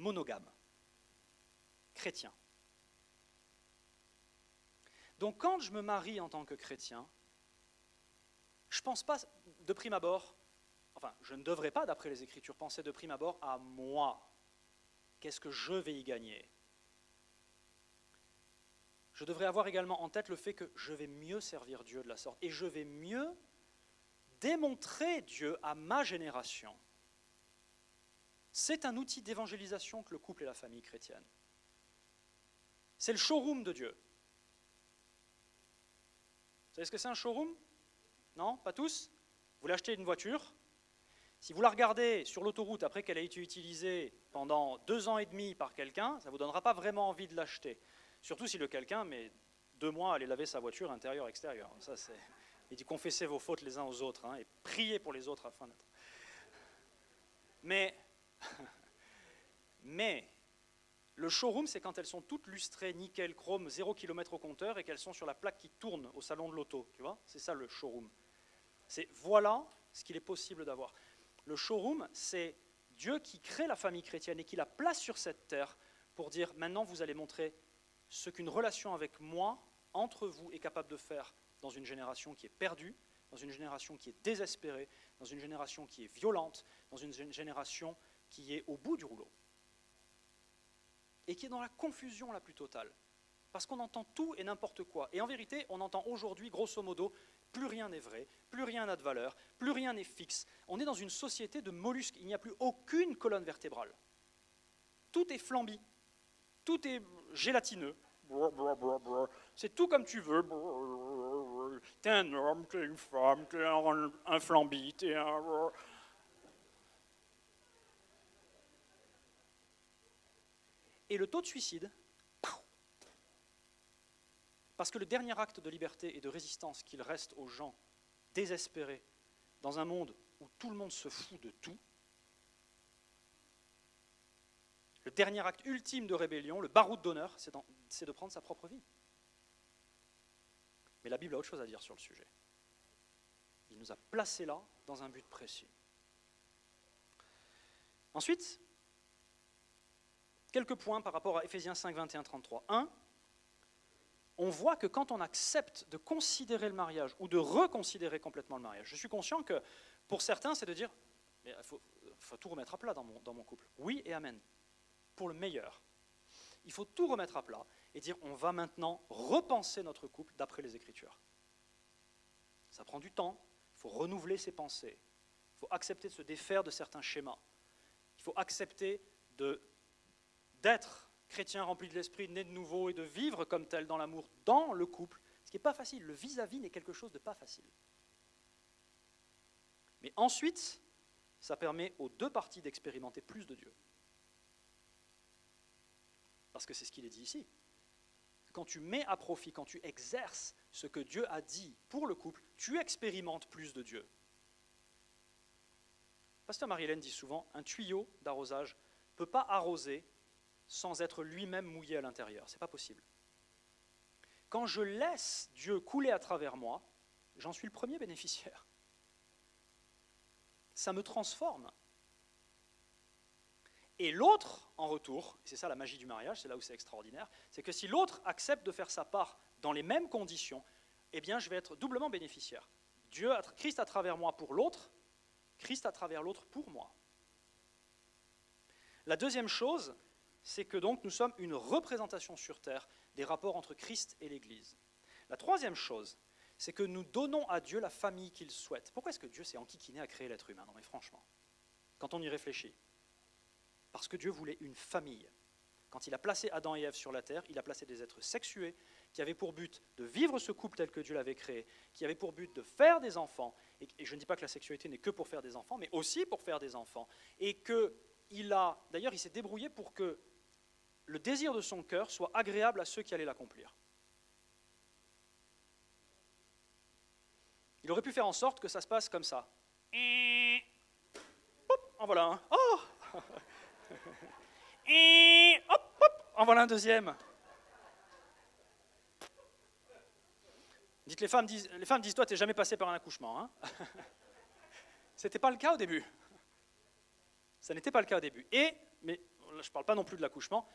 monogame, chrétien. Donc quand je me marie en tant que chrétien, je ne pense pas de prime abord, enfin je ne devrais pas d'après les Écritures penser de prime abord à moi. Qu'est-ce que je vais y gagner? Je devrais avoir également en tête le fait que je vais mieux servir Dieu de la sorte et je vais mieux démontrer Dieu à ma génération c'est un outil d'évangélisation que le couple et la famille chrétienne. C'est le showroom de Dieu. Vous savez ce que c'est un showroom? Non Pas tous Vous l'achetez une voiture. Si vous la regardez sur l'autoroute après qu'elle a été utilisée pendant deux ans et demi par quelqu'un, ça ne vous donnera pas vraiment envie de l'acheter. Surtout si le quelqu'un met deux mois à aller laver sa voiture intérieur-extérieur. Ça, c'est... Il dit confessez vos fautes les uns aux autres hein, et priez pour les autres afin d'être. Mais Mais le showroom, c'est quand elles sont toutes lustrées, nickel, chrome, 0 km au compteur et qu'elles sont sur la plaque qui tourne au salon de l'auto. Tu vois C'est ça le showroom. C'est voilà ce qu'il est possible d'avoir. Le showroom, c'est Dieu qui crée la famille chrétienne et qui la place sur cette terre pour dire maintenant vous allez montrer ce qu'une relation avec moi, entre vous, est capable de faire dans une génération qui est perdue, dans une génération qui est désespérée, dans une génération qui est violente, dans une génération qui est au bout du rouleau et qui est dans la confusion la plus totale. Parce qu'on entend tout et n'importe quoi. Et en vérité, on entend aujourd'hui, grosso modo, plus rien n'est vrai, plus rien n'a de valeur, plus rien n'est fixe. On est dans une société de mollusques. Il n'y a plus aucune colonne vertébrale. Tout est flambi, tout est gélatineux. C'est tout comme tu veux. T'es un homme, t'es une femme, t'es un, flambi, t'es un... Et le taux de suicide, parce que le dernier acte de liberté et de résistance qu'il reste aux gens désespérés dans un monde où tout le monde se fout de tout, le dernier acte ultime de rébellion, le baroud d'honneur, c'est de prendre sa propre vie. Mais la Bible a autre chose à dire sur le sujet. Il nous a placés là dans un but précis. Ensuite, Quelques points par rapport à Ephésiens 5, 21, 33. 1. On voit que quand on accepte de considérer le mariage ou de reconsidérer complètement le mariage, je suis conscient que pour certains, c'est de dire il faut, tout remettre à plat dans mon, dans mon couple. Oui et Amen. Pour le meilleur. Il faut tout remettre à plat et dire on va maintenant repenser notre couple d'après les Écritures. Ça prend du temps, il faut renouveler ses pensées, il faut accepter de se défaire de certains schémas, il faut accepter de d'être chrétien rempli de l'esprit, né de nouveau et de vivre comme tel dans l'amour, dans le couple, ce qui n'est pas facile. Le vis-à-vis n'est quelque chose de pas facile. Mais ensuite, ça permet aux deux parties d'expérimenter plus de Dieu. Parce que c'est ce qu'il est dit ici. Quand tu mets à profit, quand tu exerces ce que Dieu a dit pour le couple, tu expérimentes plus de Dieu. Pasteur Marie-Hélène dit souvent, un tuyau d'arrosage ne peut pas arroser sans être lui-même mouillé à l'intérieur. Ce n'est pas possible. Quand je laisse Dieu couler à travers moi, j'en suis le premier bénéficiaire. Ça me transforme. Et l'autre, en retour, c'est ça la magie du mariage, c'est là où c'est extraordinaire, c'est que si l'autre accepte de faire sa part dans les mêmes conditions, eh bien je vais être doublement bénéficiaire. Dieu, Christ à travers moi pour l'autre, Christ à travers l'autre pour moi. La deuxième chose, c'est que donc nous sommes une représentation sur terre des rapports entre Christ et l'Église. La troisième chose, c'est que nous donnons à Dieu la famille qu'il souhaite. Pourquoi est-ce que Dieu s'est enquiquiné à créer l'être humain? Non mais franchement, quand on y réfléchit. Parce que Dieu voulait une famille. Quand il a placé Adam et Ève sur la terre, il a placé des êtres sexués qui avaient pour but de vivre ce couple tel que Dieu l'avait créé, qui avaient pour but de faire des enfants. Et, je ne dis pas que la sexualité n'est que pour faire des enfants, mais aussi pour faire des enfants. Et que il a, d'ailleurs, il s'est débrouillé pour que le désir de son cœur soit agréable à ceux qui allaient l'accomplir. Il aurait pu faire en sorte que ça se passe comme ça. Hop, en voilà un. Oh hop, en voilà un deuxième. Dites les femmes disent, les femmes disent toi, t'es jamais passé par un accouchement. Hein C'était pas le cas au début. Ça n'était pas le cas au début. Et, mais je ne parle pas non plus de l'accouchement,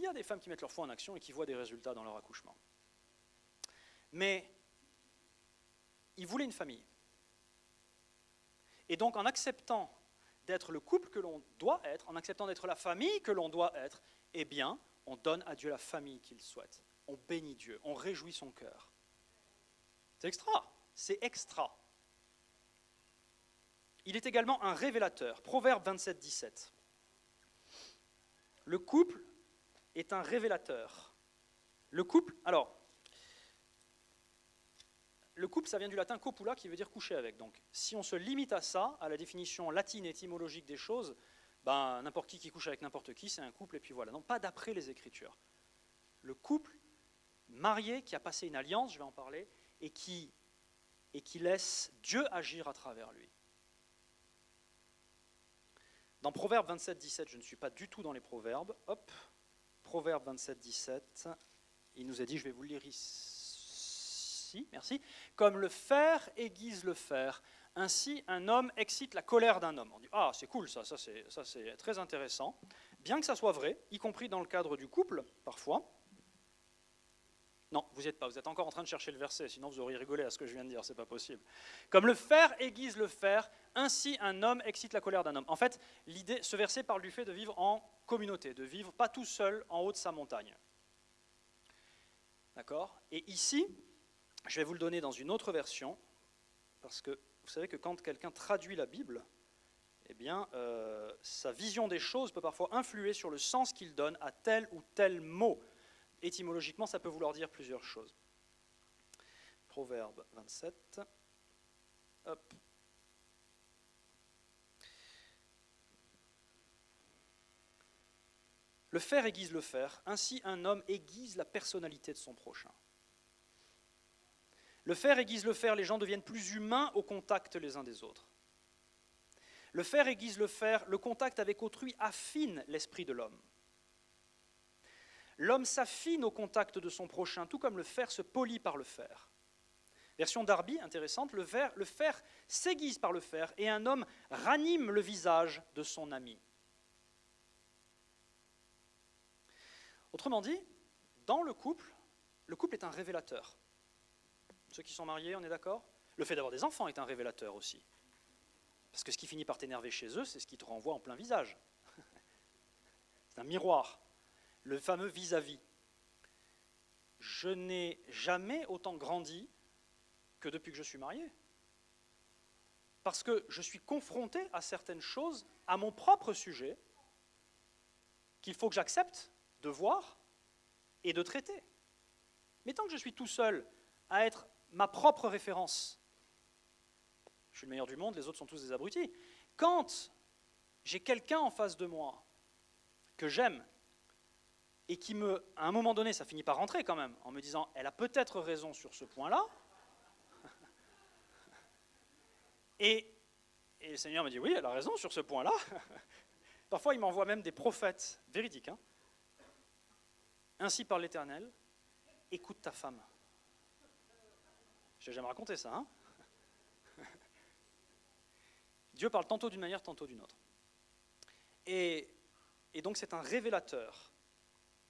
il y a des femmes qui mettent leur foi en action et qui voient des résultats dans leur accouchement. Mais ils voulaient une famille. Et donc en acceptant d'être le couple que l'on doit être, en acceptant d'être la famille que l'on doit être, eh bien, on donne à Dieu la famille qu'il souhaite. On bénit Dieu, on réjouit son cœur. C'est extra, c'est extra. Il est également un révélateur. Proverbe 27, 17. Le couple est un révélateur. Le couple, alors, le couple, ça vient du latin copula, qui veut dire coucher avec. Donc, si on se limite à ça, à la définition latine étymologique des choses, ben, n'importe qui qui couche avec n'importe qui, c'est un couple, et puis voilà. Non, pas d'après les Écritures. Le couple marié qui a passé une alliance, je vais en parler, et qui, et qui laisse Dieu agir à travers lui. Dans Proverbe 27, 17, je ne suis pas du tout dans les proverbes. Hop, Proverbe 27, 17, il nous a dit, je vais vous le lire ici, merci. Comme le fer aiguise le fer, ainsi un homme excite la colère d'un homme. On dit, ah, c'est cool ça, ça c'est très intéressant. Bien que ça soit vrai, y compris dans le cadre du couple, parfois. Non, vous n'y êtes pas, vous êtes encore en train de chercher le verset, sinon vous auriez rigolé à ce que je viens de dire, c'est pas possible. Comme le fer aiguise le fer, ainsi un homme excite la colère d'un homme. En fait, l'idée, ce verset parle du fait de vivre en communauté, de vivre pas tout seul en haut de sa montagne. D'accord? Et ici, je vais vous le donner dans une autre version, parce que vous savez que quand quelqu'un traduit la Bible, eh bien, euh, sa vision des choses peut parfois influer sur le sens qu'il donne à tel ou tel mot étymologiquement, ça peut vouloir dire plusieurs choses. Proverbe 27. Hop. Le fer aiguise le fer, ainsi un homme aiguise la personnalité de son prochain. Le fer aiguise le fer, les gens deviennent plus humains au contact les uns des autres. Le fer aiguise le fer, le contact avec autrui affine l'esprit de l'homme. L'homme s'affine au contact de son prochain, tout comme le fer se polit par le fer. Version Darby, intéressante, le, le fer s'aiguise par le fer et un homme ranime le visage de son ami. Autrement dit, dans le couple, le couple est un révélateur. Ceux qui sont mariés, on est d'accord? Le fait d'avoir des enfants est un révélateur aussi. Parce que ce qui finit par t'énerver chez eux, c'est ce qui te renvoie en plein visage. c'est un miroir le fameux vis-à-vis. Je n'ai jamais autant grandi que depuis que je suis marié. Parce que je suis confronté à certaines choses, à mon propre sujet, qu'il faut que j'accepte de voir et de traiter. Mais tant que je suis tout seul à être ma propre référence, je suis le meilleur du monde, les autres sont tous des abrutis. Quand j'ai quelqu'un en face de moi que j'aime, et qui me, à un moment donné, ça finit par rentrer quand même, en me disant, elle a peut-être raison sur ce point-là. Et, le Seigneur me dit, oui, elle a raison sur ce point-là. Parfois, il m'envoie même des prophètes véridiques. Hein. Ainsi parle l'Éternel, écoute ta femme. Je n'ai jamais raconté ça. Hein Dieu parle tantôt d'une manière, tantôt d'une autre. Et, et donc c'est un révélateur,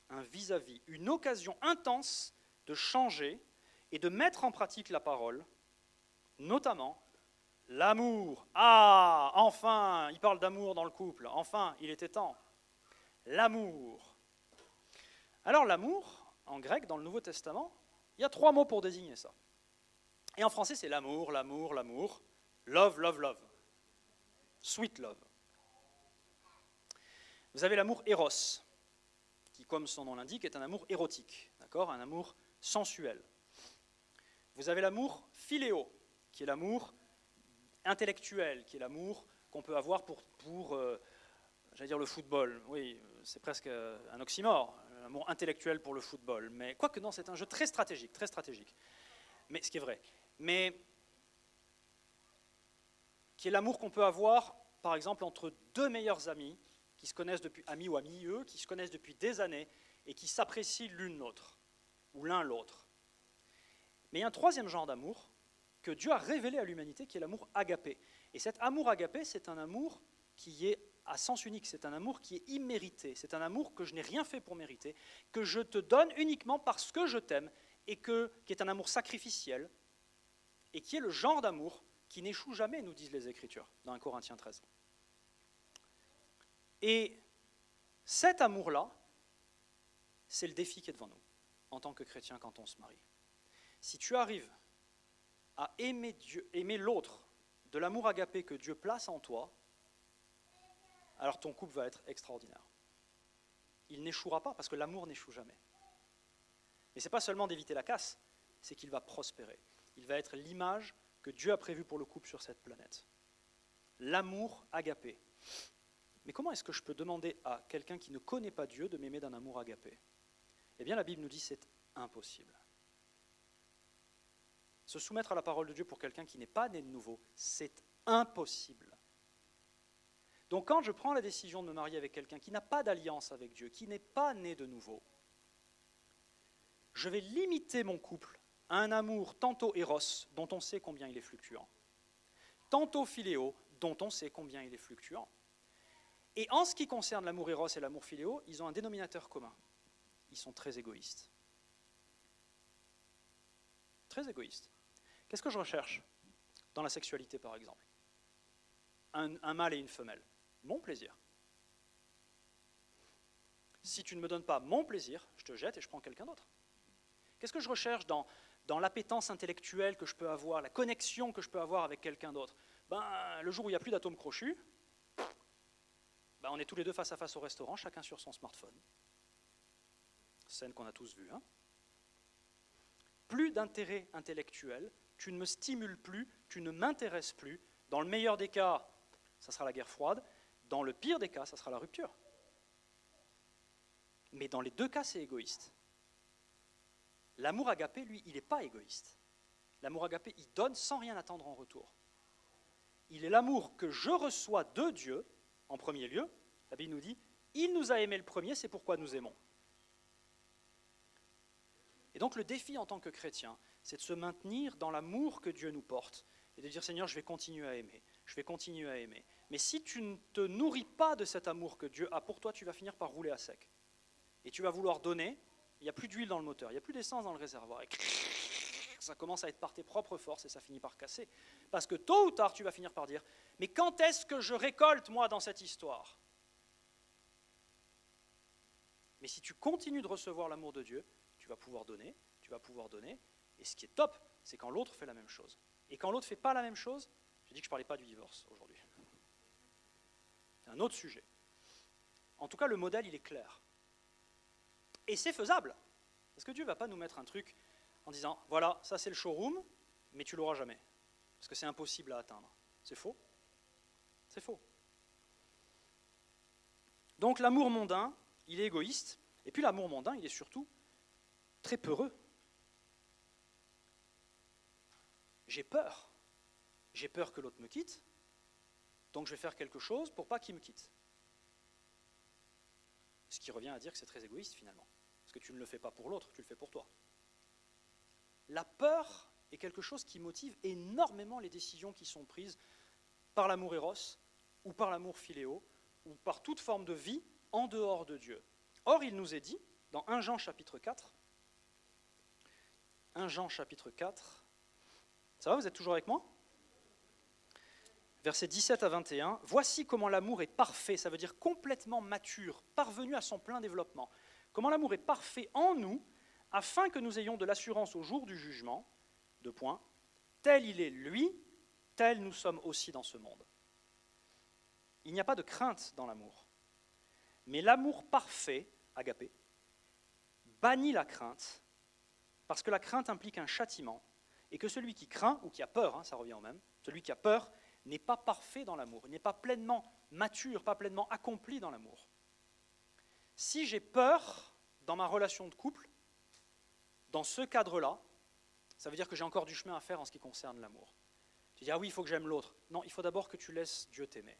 un vis-à-vis, une occasion intense de changer et de mettre en pratique la parole, notamment l'amour. Ah, enfin, il parle d'amour dans le couple, enfin, il était temps. L'amour. Alors l'amour, en grec, dans le Nouveau Testament, il y a trois mots pour désigner ça. Et en français, c'est l'amour, l'amour, l'amour. Love, love, love. Sweet love. Vous avez l'amour éros, qui, comme son nom l'indique, est un amour érotique, d'accord? Un amour sensuel. Vous avez l'amour philéo, qui est l'amour intellectuel, qui est l'amour qu'on peut avoir pour, euh, dire le football. Oui, c'est presque un oxymore, intellectuel pour le football. Mais quoique non, c'est un jeu très stratégique, très stratégique. Mais ce qui est vrai. Mais qui est l'amour qu'on peut avoir, par exemple, entre deux meilleurs amis, qui se connaissent depuis, amis ou amis, eux, qui se connaissent depuis des années et qui s'apprécient l'une l'autre, ou l'un l'autre. Mais il y a un troisième genre d'amour que Dieu a révélé à l'humanité, qui est l'amour agapé. Et cet amour agapé, c'est un amour qui est à sens unique, c'est un amour qui est immérité, c'est un amour que je n'ai rien fait pour mériter, que je te donne uniquement parce que je t'aime, et que, qui est un amour sacrificiel, et qui est le genre d'amour qui n'échoue jamais, nous disent les Écritures, dans 1 Corinthiens 13. Et cet amour-là, c'est le défi qui est devant nous, en tant que chrétien, quand on se marie. Si tu arrives à aimer aimer l'autre de l'amour agapé que Dieu place en toi, alors ton couple va être extraordinaire. Il n'échouera pas, parce que l'amour n'échoue jamais. Mais ce n'est pas seulement d'éviter la casse, c'est qu'il va prospérer. Il va être l'image que Dieu a prévu pour le couple sur cette planète. L'amour agapé. Mais comment est-ce que je peux demander à quelqu'un qui ne connaît pas Dieu de m'aimer d'un amour agapé? Eh bien, la Bible nous dit c'est impossible. Se soumettre à la parole de Dieu pour quelqu'un qui n'est pas né de nouveau, c'est impossible. Donc quand je prends la décision de me marier avec quelqu'un qui n'a pas d'alliance avec Dieu, qui n'est pas né de nouveau, je vais limiter mon couple un amour tantôt éros, dont on sait combien il est fluctuant, tantôt philéo, dont on sait combien il est fluctuant. Et en ce qui concerne l'amour éros et l'amour philéo, ils ont un dénominateur commun. Ils sont très égoïstes. Très égoïstes. Qu'est-ce que je recherche dans la sexualité, par exemple? Un, un mâle et une femelle. Mon plaisir. Si tu ne me donnes pas mon plaisir, je te jette et je prends quelqu'un d'autre. Qu'est-ce que je recherche dans dans l'appétence intellectuelle que je peux avoir, la connexion que je peux avoir avec quelqu'un d'autre, ben, le jour où il n'y a plus d'atomes crochus, ben, on est tous les deux face à face au restaurant, chacun sur son smartphone. Scène qu'on a tous vue. Hein. plus d'intérêt intellectuel, tu ne me stimules plus, tu ne m'intéresses plus. Dans le meilleur des cas, ça sera la guerre froide. Dans le pire des cas, ça sera la rupture. Mais dans les deux cas, c'est égoïste. L'amour agapé, lui, il n'est pas égoïste. L'amour agapé, il donne sans rien attendre en retour. Il est l'amour que je reçois de Dieu, en premier lieu. La Bible nous dit, il nous a aimé le premier, c'est pourquoi nous aimons. Et donc le défi en tant que chrétien, c'est de se maintenir dans l'amour que Dieu nous porte et de dire Seigneur, je vais continuer à aimer, je vais continuer à aimer. Mais si tu ne te nourris pas de cet amour que Dieu a pour toi, tu vas finir par rouler à sec. Et tu vas vouloir donner, il n'y a plus d'huile dans le moteur, il n'y a plus d'essence dans le réservoir. Et ça commence à être par tes propres forces et ça finit par casser. Parce que tôt ou tard, tu vas finir par dire, mais quand est-ce que je récolte, moi, dans cette histoire? Mais si tu continues de recevoir l'amour de Dieu, tu vas pouvoir donner, tu vas pouvoir donner. Et ce qui est top, c'est quand l'autre fait la même chose. Et quand l'autre ne fait pas la même chose, j'ai dit que je ne parlais pas du divorce aujourd'hui. C'est un autre sujet. En tout cas, le modèle, il est clair. Et c'est faisable. Parce que Dieu ne va pas nous mettre un truc en disant, voilà, ça c'est le showroom, mais tu l'auras jamais. Parce que c'est impossible à atteindre. C'est faux. C'est faux. Donc l'amour mondain, il est égoïste. Et puis l'amour mondain, il est surtout très peureux. J'ai peur. J'ai peur que l'autre me quitte. Donc je vais faire quelque chose pour pas qu'il me quitte. Ce qui revient à dire que c'est très égoïste finalement. Parce que tu ne le fais pas pour l'autre, tu le fais pour toi. La peur est quelque chose qui motive énormément les décisions qui sont prises par l'amour éros ou par l'amour philéo ou par toute forme de vie en dehors de Dieu. Or, il nous est dit, dans 1 Jean chapitre 4, 1 Jean chapitre 4, ça va, vous êtes toujours avec moi? Versets 17 à 21, Voici comment l'amour est parfait, ça veut dire complètement mature, parvenu à son plein développement. Comment l'amour est parfait en nous, afin que nous ayons de l'assurance au jour du jugement, deux points, tel il est lui, tel nous sommes aussi dans ce monde. Il n'y a pas de crainte dans l'amour. Mais l'amour parfait, agapé, bannit la crainte, parce que la crainte implique un châtiment, et que celui qui craint, ou qui a peur, hein, ça revient au même, celui qui a peur n'est pas parfait dans l'amour, n'est pas pleinement mature, pas pleinement accompli dans l'amour. Si j'ai peur dans ma relation de couple, dans ce cadre-là, ça veut dire que j'ai encore du chemin à faire en ce qui concerne l'amour. Tu dis, ah oui, il faut que j'aime l'autre. Non, il faut d'abord que tu laisses Dieu t'aimer.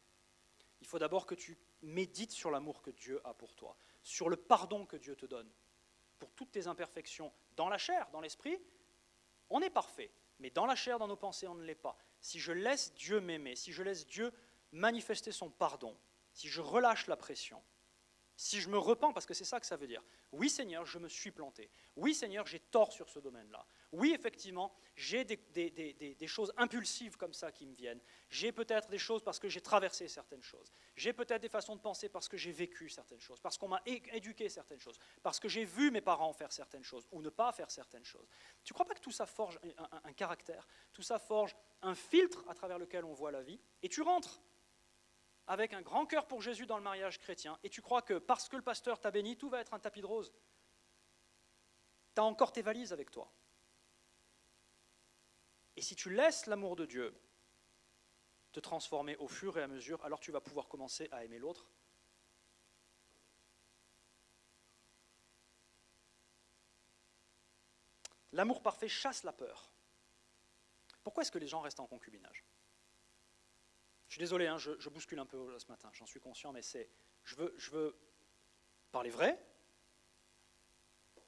Il faut d'abord que tu médites sur l'amour que Dieu a pour toi, sur le pardon que Dieu te donne, pour toutes tes imperfections, dans la chair, dans l'esprit, on est parfait, mais dans la chair, dans nos pensées, on ne l'est pas. Si je laisse Dieu m'aimer, si je laisse Dieu manifester son pardon, si je relâche la pression, si je me repens, parce que c'est ça que ça veut dire. Oui Seigneur, je me suis planté. Oui Seigneur, j'ai tort sur ce domaine-là. Oui, effectivement, j'ai des, choses impulsives comme ça qui me viennent. J'ai peut-être des choses parce que j'ai traversé certaines choses. J'ai peut-être des façons de penser parce que j'ai vécu certaines choses, parce qu'on m'a éduqué certaines choses, parce que j'ai vu mes parents faire certaines choses ou ne pas faire certaines choses. Tu ne crois pas que tout ça forge un caractère? Tout ça forge un filtre à travers lequel on voit la vie Et tu rentres avec un grand cœur pour Jésus dans le mariage chrétien, et tu crois que parce que le pasteur t'a béni, tout va être un tapis de rose? Tu as encore tes valises avec toi. Et si tu laisses l'amour de Dieu te transformer au fur et à mesure, alors tu vas pouvoir commencer à aimer l'autre. L'amour parfait chasse la peur. Pourquoi est-ce que les gens restent en concubinage? Je suis désolé, hein, je, bouscule un peu ce matin, j'en suis conscient, mais c'est, je veux, je veux parler vrai.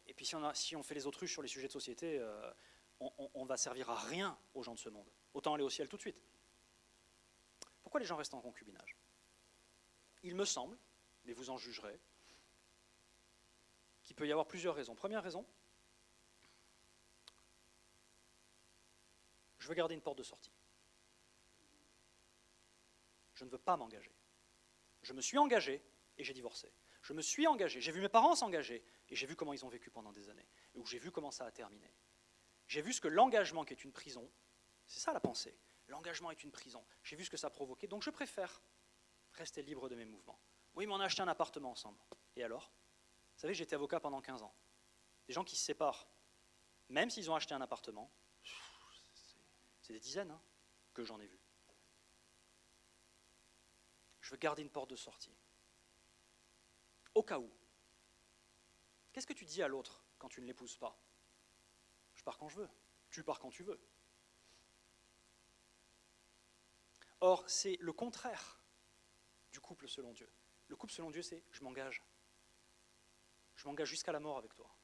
Et puis si on, fait les autruches sur les sujets de société, euh, on, ne va servir à rien aux gens de ce monde. Autant aller au ciel tout de suite. Pourquoi les gens restent en concubinage? Il me semble, mais vous en jugerez, qu'il peut y avoir plusieurs raisons. Première raison, je veux garder une porte de sortie je ne veux pas m'engager. Je me suis engagé et j'ai divorcé. Je me suis engagé, j'ai vu mes parents s'engager et j'ai vu comment ils ont vécu pendant des années, et j'ai vu comment ça a terminé. J'ai vu ce que l'engagement qui est une prison, c'est ça la pensée, l'engagement est une prison, j'ai vu ce que ça a provoqué, donc je préfère rester libre de mes mouvements. Oui, mais on a acheté un appartement ensemble. Et alors? Vous savez, j'étais avocat pendant 15 ans. Des gens qui se séparent, même s'ils ont acheté un appartement, c'est des dizaines hein, que j'en ai vu. Veux garder une porte de sortie. Au cas où. Qu'est-ce que tu dis à l'autre quand tu ne l'épouses pas? Je pars quand je veux. Tu pars quand tu veux. Or, c'est le contraire du couple selon Dieu. Le couple selon Dieu, c'est je m'engage. Je m'engage jusqu'à la mort avec toi.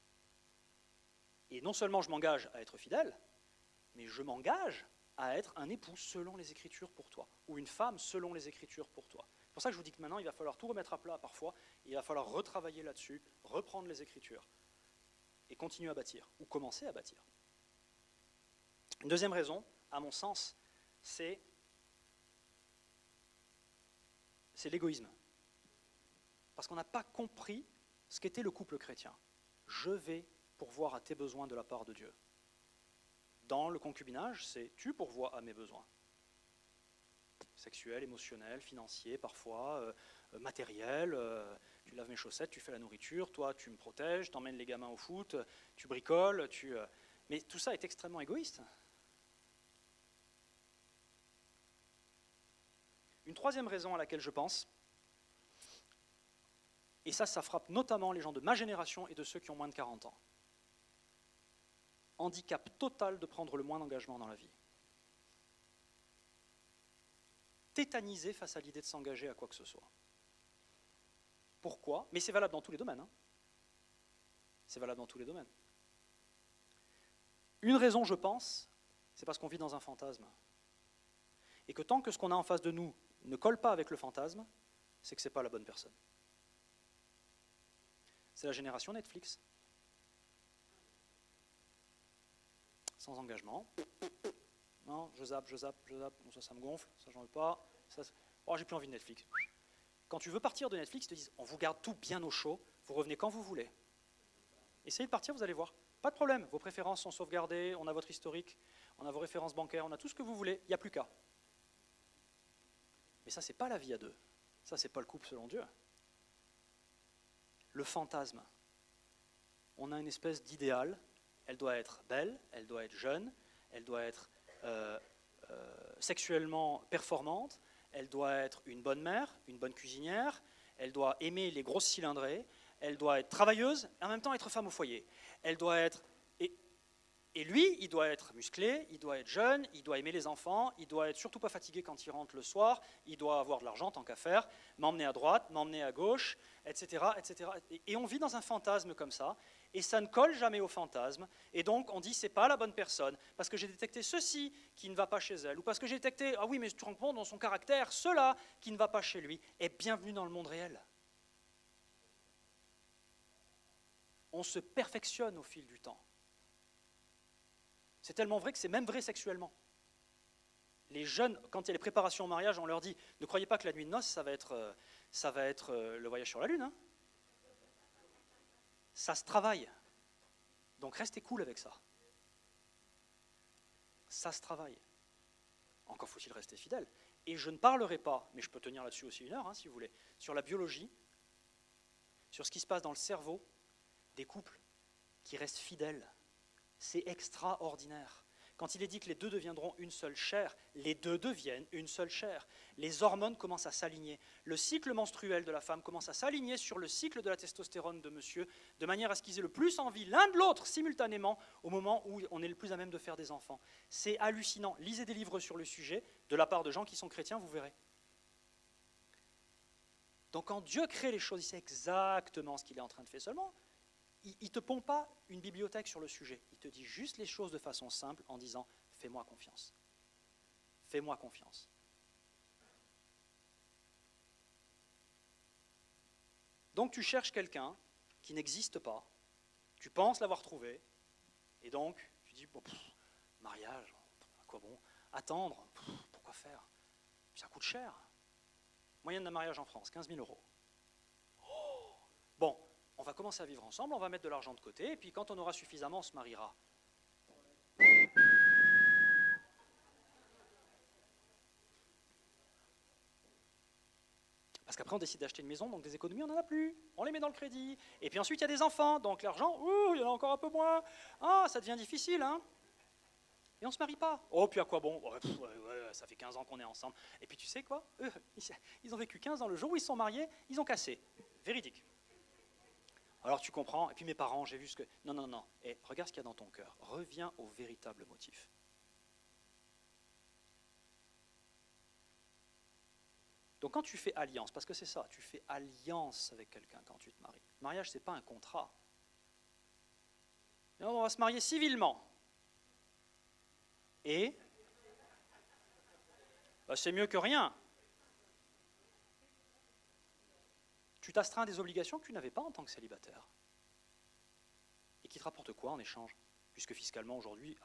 Et non seulement je m'engage à être fidèle, mais je m'engage à être un époux selon les Écritures pour toi, ou une femme selon les Écritures pour toi. Pour ça que je vous dis que maintenant, il va falloir tout remettre à plat parfois, il va falloir retravailler là-dessus, reprendre les Écritures, et continuer à bâtir, ou commencer à bâtir. Une deuxième raison, à mon sens, c'est c'est l'égoïsme. Parce qu'on n'a pas compris ce qu'était le couple chrétien. Je vais pourvoir à tes besoins de la part de Dieu. Dans le concubinage, c'est tu pourvois à mes besoins. Sexuels, émotionnels, financiers, parfois, euh, euh, matériels. Euh, tu laves mes chaussettes, tu fais la nourriture, toi tu me protèges, t'emmènes les gamins au foot, tu bricoles, tu. Mais tout ça est extrêmement égoïste. Une troisième raison à laquelle je pense, et ça, ça frappe notamment les gens de ma génération et de ceux qui ont moins de 40 ans handicap total de prendre le moins d'engagement dans la vie. Tétanisé face à l'idée de s'engager à quoi que ce soit. Pourquoi? Mais c'est valable dans tous les domaines. Hein. C'est valable dans tous les domaines. Une raison, je pense, c'est parce qu'on vit dans un fantasme. Et que tant que ce qu'on a en face de nous ne colle pas avec le fantasme, c'est que ce n'est pas la bonne personne. C'est la génération Netflix. Sans engagement. Non, je zappe, je zappe, je zappe, ça, ça me gonfle, ça j'en veux pas. Ça, oh, j'ai plus envie de Netflix. Quand tu veux partir de Netflix, ils te disent on vous garde tout bien au chaud, vous revenez quand vous voulez. Essayez de partir, vous allez voir. Pas de problème, vos préférences sont sauvegardées, on a votre historique, on a vos références bancaires, on a tout ce que vous voulez, il n'y a plus qu'à. Mais ça, c'est pas la vie à deux. Ça, c'est pas le couple selon Dieu. Le fantasme. On a une espèce d'idéal. Elle doit être belle, elle doit être jeune, elle doit être euh, euh, sexuellement performante, elle doit être une bonne mère, une bonne cuisinière, elle doit aimer les grosses cylindrées, elle doit être travailleuse et en même temps être femme au foyer. Elle doit être et lui, il doit être musclé, il doit être jeune, il doit aimer les enfants, il doit être surtout pas fatigué quand il rentre le soir, il doit avoir de l'argent tant qu'à faire, m'emmener à droite, m'emmener à gauche, etc., etc. Et on vit dans un fantasme comme ça, et ça ne colle jamais au fantasme. Et donc on dit c'est pas la bonne personne parce que j'ai détecté ceci qui ne va pas chez elle, ou parce que j'ai détecté ah oui mais tu te dans son caractère cela qui ne va pas chez lui. Et bienvenue dans le monde réel. On se perfectionne au fil du temps. C'est tellement vrai que c'est même vrai sexuellement. Les jeunes, quand il y a les préparations au mariage, on leur dit ne croyez pas que la nuit de noces, ça va être, euh, ça va être euh, le voyage sur la Lune. Hein. Ça se travaille. Donc restez cool avec ça. Ça se travaille. Encore faut-il rester fidèle. Et je ne parlerai pas, mais je peux tenir là-dessus aussi une heure, hein, si vous voulez, sur la biologie, sur ce qui se passe dans le cerveau des couples qui restent fidèles c'est extraordinaire. Quand il est dit que les deux deviendront une seule chair, les deux deviennent une seule chair. Les hormones commencent à s'aligner. Le cycle menstruel de la femme commence à s'aligner sur le cycle de la testostérone de monsieur, de manière à ce qu'ils aient le plus envie l'un de l'autre simultanément au moment où on est le plus à même de faire des enfants. C'est hallucinant. Lisez des livres sur le sujet de la part de gens qui sont chrétiens, vous verrez. Donc quand Dieu crée les choses, il sait exactement ce qu'il est en train de faire seulement il ne te pond pas une bibliothèque sur le sujet. Il te dit juste les choses de façon simple en disant Fais-moi confiance. Fais-moi confiance. Donc tu cherches quelqu'un qui n'existe pas, tu penses l'avoir trouvé, et donc tu dis bon, mariage, à quoi bon? Attendre, pourquoi faire? Ça coûte cher. Moyenne d'un mariage en France, 15 000 euros. Oh bon, on va commencer à vivre ensemble, on va mettre de l'argent de côté, et puis quand on aura suffisamment, on se mariera. Parce qu'après, on décide d'acheter une maison, donc des économies, on n'en a plus. On les met dans le crédit. Et puis ensuite, il y a des enfants, donc l'argent, il y en a encore un peu moins. Ah, ça devient difficile, hein Et on ne se marie pas. Oh, puis à quoi bon? Ça fait 15 ans qu'on est ensemble. Et puis tu sais quoi? Ils ont vécu 15 ans. Le jour où ils sont mariés, ils ont cassé. Véridique. Alors tu comprends, et puis mes parents, j'ai vu ce que... Non, non, non, et regarde ce qu'il y a dans ton cœur. Reviens au véritable motif. Donc quand tu fais alliance, parce que c'est ça, tu fais alliance avec quelqu'un quand tu te maries. Le mariage, ce n'est pas un contrat. on va se marier civilement. Et? Bah, c'est mieux que rien. Tu t'astreins des obligations que tu n'avais pas en tant que célibataire. Et qui te rapportent quoi en échange? Puisque fiscalement, aujourd'hui,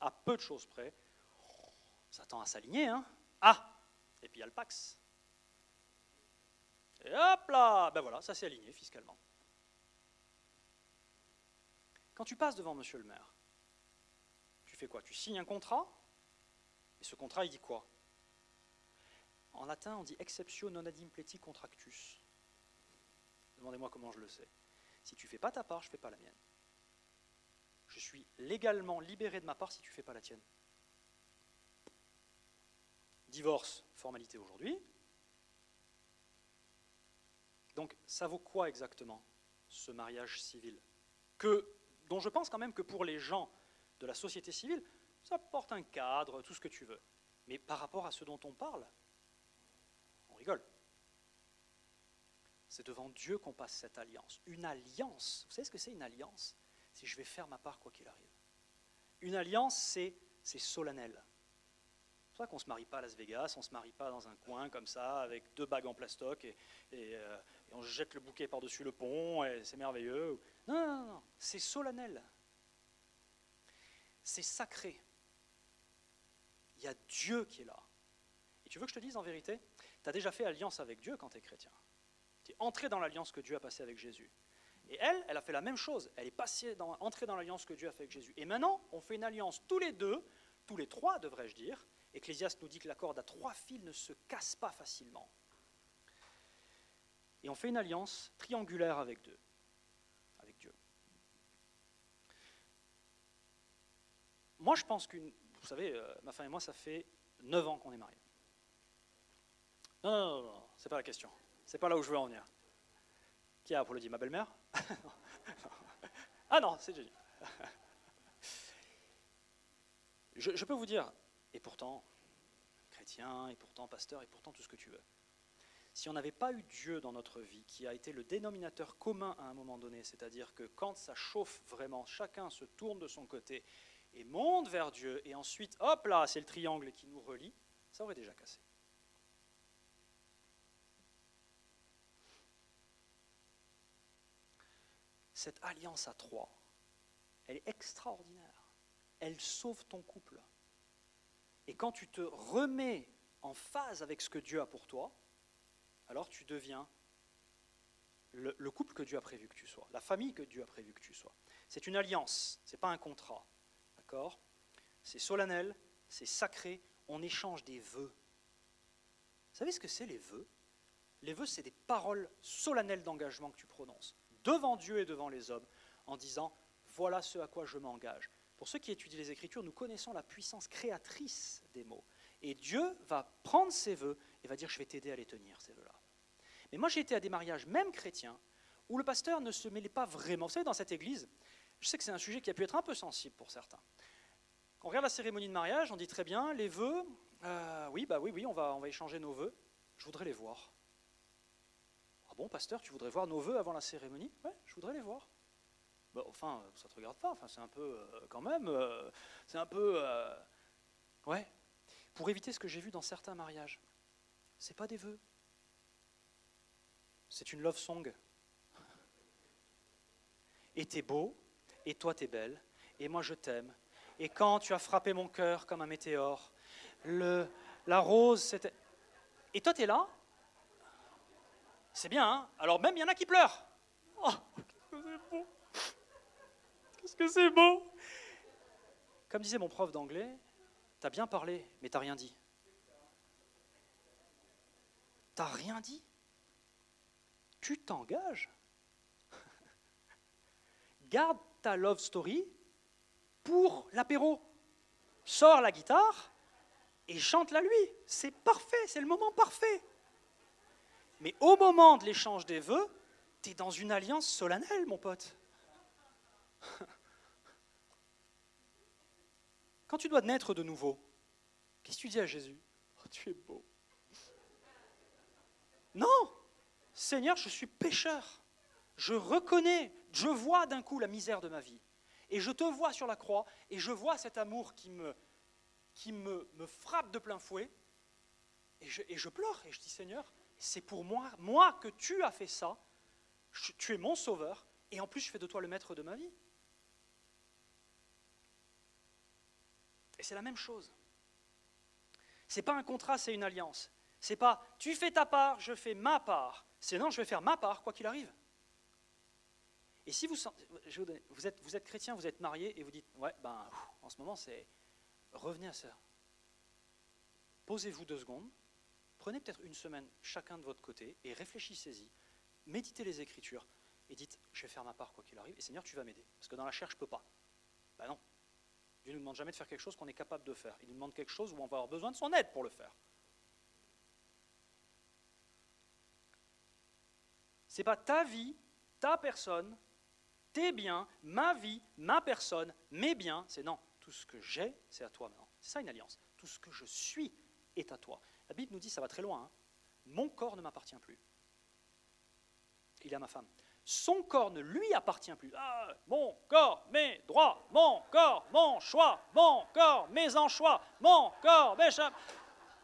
à, peu de choses près, ça tend à s'aligner. Hein ah Et puis il y a le Pax. Et hop là Ben voilà, ça s'est aligné fiscalement. Quand tu passes devant monsieur le maire, tu fais quoi? Tu signes un contrat? Et ce contrat, il dit quoi? En latin, on dit exceptio non ad impleti contractus. Demandez-moi comment je le sais. Si tu fais pas ta part, je fais pas la mienne. Je suis légalement libéré de ma part si tu ne fais pas la tienne. Divorce, formalité aujourd'hui. Donc ça vaut quoi exactement ce mariage civil? Que, dont je pense quand même que pour les gens de la société civile, ça porte un cadre, tout ce que tu veux. Mais par rapport à ce dont on parle, on rigole. C'est devant Dieu qu'on passe cette alliance. Une alliance, vous savez ce que c'est une alliance? C'est je vais faire ma part quoi qu'il arrive. Une alliance, c'est solennel. C'est pour qu'on ne se marie pas à Las Vegas, on ne se marie pas dans un coin comme ça, avec deux bagues en plastoc, et, euh, et, on jette le bouquet par-dessus le pont, et c'est merveilleux. Non, non, non, non. c'est solennel. C'est sacré. Il y a Dieu qui est là. Et tu veux que je te dise en vérité? Tu as déjà fait alliance avec Dieu quand tu es chrétien? Tu es entré dans l'alliance que Dieu a passée avec Jésus. Et elle, elle a fait la même chose. Elle est passée dans, entrée dans l'alliance que Dieu a fait avec Jésus. Et maintenant, on fait une alliance tous les deux, tous les trois, devrais-je dire. Ecclésiaste nous dit que la corde à trois fils ne se casse pas facilement. Et on fait une alliance triangulaire avec Dieu. Avec Dieu. Moi, je pense qu'une. Vous savez, euh, ma femme et moi, ça fait neuf ans qu'on est mariés. Non, non, non, non, c'est pas la question. C'est pas là où je veux en venir. Qui a applaudi? Ma belle-mère? Ah non, c'est Jenny. je, peux vous dire, et pourtant, chrétien, et pourtant pasteur, et pourtant tout ce que tu veux. Si on n'avait pas eu Dieu dans notre vie, qui a été le dénominateur commun à un moment donné, c'est-à-dire que quand ça chauffe vraiment, chacun se tourne de son côté et monte vers Dieu, et ensuite, hop là, c'est le triangle qui nous relie, ça aurait déjà cassé. Cette alliance à trois, elle est extraordinaire. Elle sauve ton couple. Et quand tu te remets en phase avec ce que Dieu a pour toi, alors tu deviens le, couple que Dieu a prévu que tu sois, la famille que Dieu a prévu que tu sois. C'est une alliance, ce n'est pas un contrat. D'accord? C'est solennel, c'est sacré, on échange des vœux. Vous savez ce que c'est les vœux? Les vœux, c'est des paroles solennelles d'engagement que tu prononces devant Dieu et devant les hommes en disant voilà ce à quoi je m'engage. Pour ceux qui étudient les Écritures, nous connaissons la puissance créatrice des mots. Et Dieu va prendre ses voeux et va dire je vais t'aider à les tenir, ces vœux-là. Mais moi j'ai été à des mariages, même chrétiens, où le pasteur ne se mêlait pas vraiment. Vous savez, dans cette église, je sais que c'est un sujet qui a pu être un peu sensible pour certains. Quand on regarde la cérémonie de mariage, on dit très bien, les vœux, euh, oui, bah oui, oui, on va, on va échanger nos vœux. Je voudrais les voir. Ah bon, pasteur, tu voudrais voir nos vœux avant la cérémonie? Ouais, je voudrais les voir. Enfin, ça ne te regarde pas, enfin, c'est un peu, euh, quand même, euh, c'est un peu... Euh, ouais, pour éviter ce que j'ai vu dans certains mariages. C'est pas des vœux. C'est une love song. Et t'es beau, et toi t'es belle, et moi je t'aime. Et quand tu as frappé mon cœur comme un météore, le, la rose, c'était... Et toi t'es là, c'est bien, hein Alors même, il y en a qui pleurent. Oh, qu'est-ce que c'est beau Qu'est-ce que c'est beau Comme disait mon prof d'anglais, t'as bien parlé, mais t'as rien dit. T'as rien dit? Tu t'engages? Garde ta love story pour l'apéro. Sors la guitare et chante-la lui. C'est parfait, c'est le moment parfait. Mais au moment de l'échange des vœux, tu es dans une alliance solennelle, mon pote. Quand tu dois naître de nouveau, qu'est-ce que tu dis à Jésus? Oh, Tu es beau. Non Seigneur, je suis pécheur. Je reconnais, je vois d'un coup la misère de ma vie. Et je te vois sur la croix, et je vois cet amour qui me, frappe de plein fouet. Et je, et je pleure, et je dis Seigneur, c'est pour moi, moi que tu as fait ça, tu es mon sauveur, et en plus je fais de toi le maître de ma vie. Et c'est la même chose. C'est pas un contrat, c'est une alliance. C'est pas tu fais ta part, je fais ma part. C'est non, je vais faire ma part, quoi qu'il arrive. Et si vous, vous, êtes, vous êtes chrétien, vous êtes marié, et vous dites, ouais, ben, en ce moment, c'est revenez à ça. Posez-vous deux secondes, Prenez peut-être une semaine chacun de votre côté et réfléchissez-y, méditez les Écritures et dites Je vais faire ma part quoi qu'il arrive, et Seigneur, tu vas m'aider. Parce que dans la chair, je ne peux pas. Ben non. Dieu ne nous demande jamais de faire quelque chose qu'on est capable de faire. Il nous demande quelque chose où on va avoir besoin de son aide pour le faire. Ce n'est pas ta vie, ta personne, tes biens, ma vie, ma personne, mes biens. C'est non. Tout ce que j'ai, c'est à toi maintenant. C'est ça une alliance. Tout ce que je suis est à toi. La Bible nous dit, ça va très loin, hein. mon corps ne m'appartient plus. il est à ma femme. Son corps ne lui appartient plus. Ah, mon corps, mes droits, mon corps, mon choix, mon corps, mes enchois, mon corps, mes chats.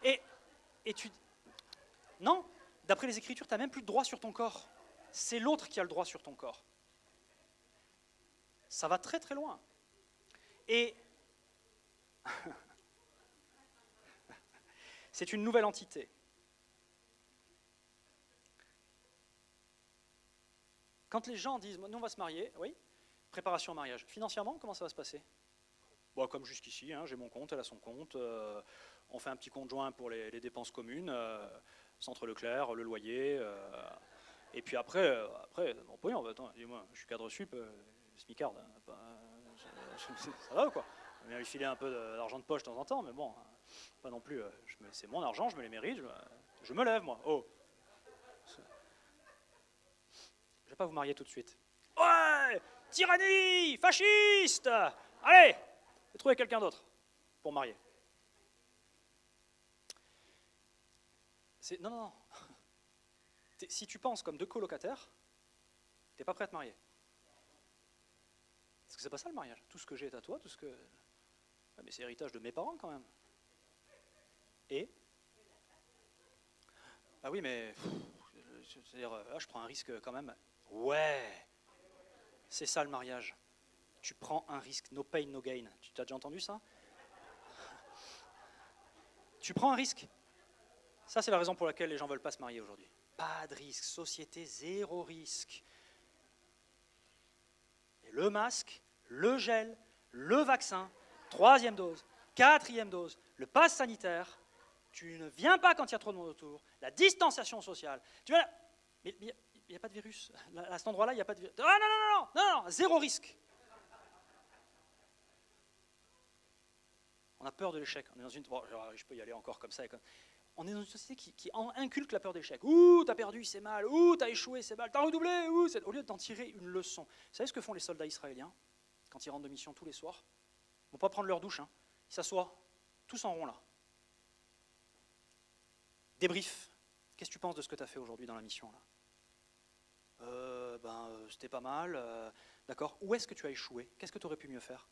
Et, et tu. Non, d'après les Écritures, tu n'as même plus de droit sur ton corps. C'est l'autre qui a le droit sur ton corps. Ça va très très loin. Et c'est une nouvelle entité. Quand les gens disent, nous on va se marier, oui, préparation au mariage, financièrement, comment ça va se passer? Bon, Comme jusqu'ici, hein, j'ai mon compte, elle a son compte, euh, on fait un petit compte joint pour les, dépenses communes, euh, Centre Leclerc, le loyer, euh, et puis après, après mon pognon, attends, dis-moi, je suis cadre sup, smicard, hein, ça va ou quoi On va lui filer un peu d'argent de poche de temps en temps, mais bon, pas non plus, c'est mon argent, je me les mérite, je, me lève moi, oh Je ne vais pas vous marier tout de suite. Ouais Tyrannie Fasciste Allez Trouvez quelqu'un d'autre pour marier. Non, non, non. Si tu penses comme deux colocataires, tu n'es pas prêt à te marier. Parce que c'est pas ça le mariage. Tout ce que j'ai est à toi, tout ce que. mais c'est héritage de mes parents quand même. Et Ah oui, mais. C'est-à-dire, ah, je prends un risque quand même Ouais, c'est ça le mariage. Tu prends un risque, no pain, no gain. Tu as déjà entendu ça? Tu prends un risque? Ça, c'est la raison pour laquelle les gens ne veulent pas se marier aujourd'hui. Pas de risque, société zéro risque. Et le masque, le gel, le vaccin, troisième dose, quatrième dose, le pass sanitaire, tu ne viens pas quand il y a trop de monde autour, la distanciation sociale. Tu vois, mais, il n'y a pas de virus. À cet endroit-là, il n'y a pas de virus. Ah non, non, non, non, non, zéro risque. On a peur de l'échec. On est dans une. Bon, je peux y aller encore comme ça. On est dans une société qui, inculque la peur de l'échec. Ouh, t'as perdu, c'est mal. Ouh, t'as échoué, c'est mal. T'as redoublé. Ouh, au lieu d'en tirer une leçon. Vous savez ce que font les soldats israéliens quand ils rentrent de mission tous les soirs? Ils ne vont pas prendre leur douche. Hein. Ils s'assoient tous en rond là. Débrief. Qu'est-ce que tu penses de ce que tu as fait aujourd'hui dans la mission là? Euh, ben, euh, c'était pas mal, euh, d'accord. Où est-ce que tu as échoué? Qu'est-ce que tu aurais pu mieux faire?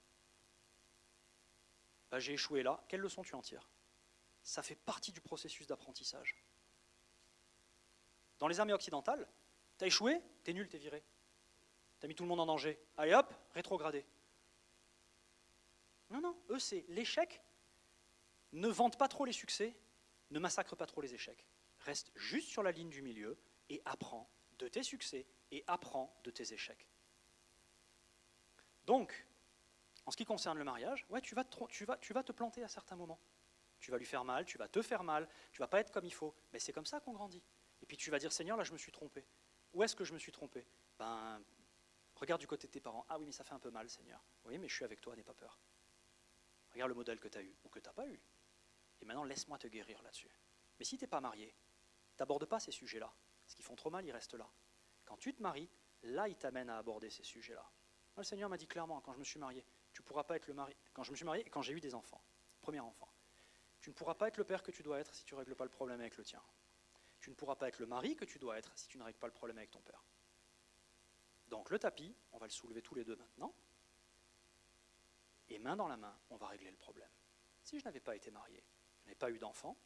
Ben, J'ai échoué là, quelle leçon tu en tires? Ça fait partie du processus d'apprentissage. Dans les armées occidentales, t'as échoué, t'es nul, t'es viré. T'as mis tout le monde en danger. Allez hop, rétrogradé. Non, non, eux c'est l'échec. Ne vante pas trop les succès, ne massacre pas trop les échecs. Reste juste sur la ligne du milieu et apprends de tes succès et apprends de tes échecs. Donc, en ce qui concerne le mariage, ouais, tu vas, te, planter à certains moments. Tu vas lui faire mal, tu vas te faire mal, tu vas pas être comme il faut. Mais c'est comme ça qu'on grandit. Et puis tu vas dire, Seigneur, là, je me suis trompé. Où est-ce que je me suis trompé? Ben, regarde du côté de tes parents. Ah oui, mais ça fait un peu mal, Seigneur. Oui, mais je suis avec toi, n'aie pas peur. Regarde le modèle que tu as eu ou que tu n'as pas eu. Et maintenant, laisse-moi te guérir là-dessus. Mais si tu n'es pas marié, t'abordes pas ces sujets-là. Ce qu'ils font trop mal, ils restent là. Quand tu te maries, là, il t'amène à aborder ces sujets-là. Le Seigneur m'a dit clairement, quand je me suis marié, tu ne pourras pas être le mari. Quand je me suis marié et quand j'ai eu des enfants, premier enfant, tu ne pourras pas être le père que tu dois être si tu ne règles pas le problème avec le tien. Tu ne pourras pas être le mari que tu dois être si tu ne règles pas le problème avec ton père. Donc le tapis, on va le soulever tous les deux maintenant. Et main dans la main, on va régler le problème. Si je n'avais pas été marié, n'avais pas eu d'enfant,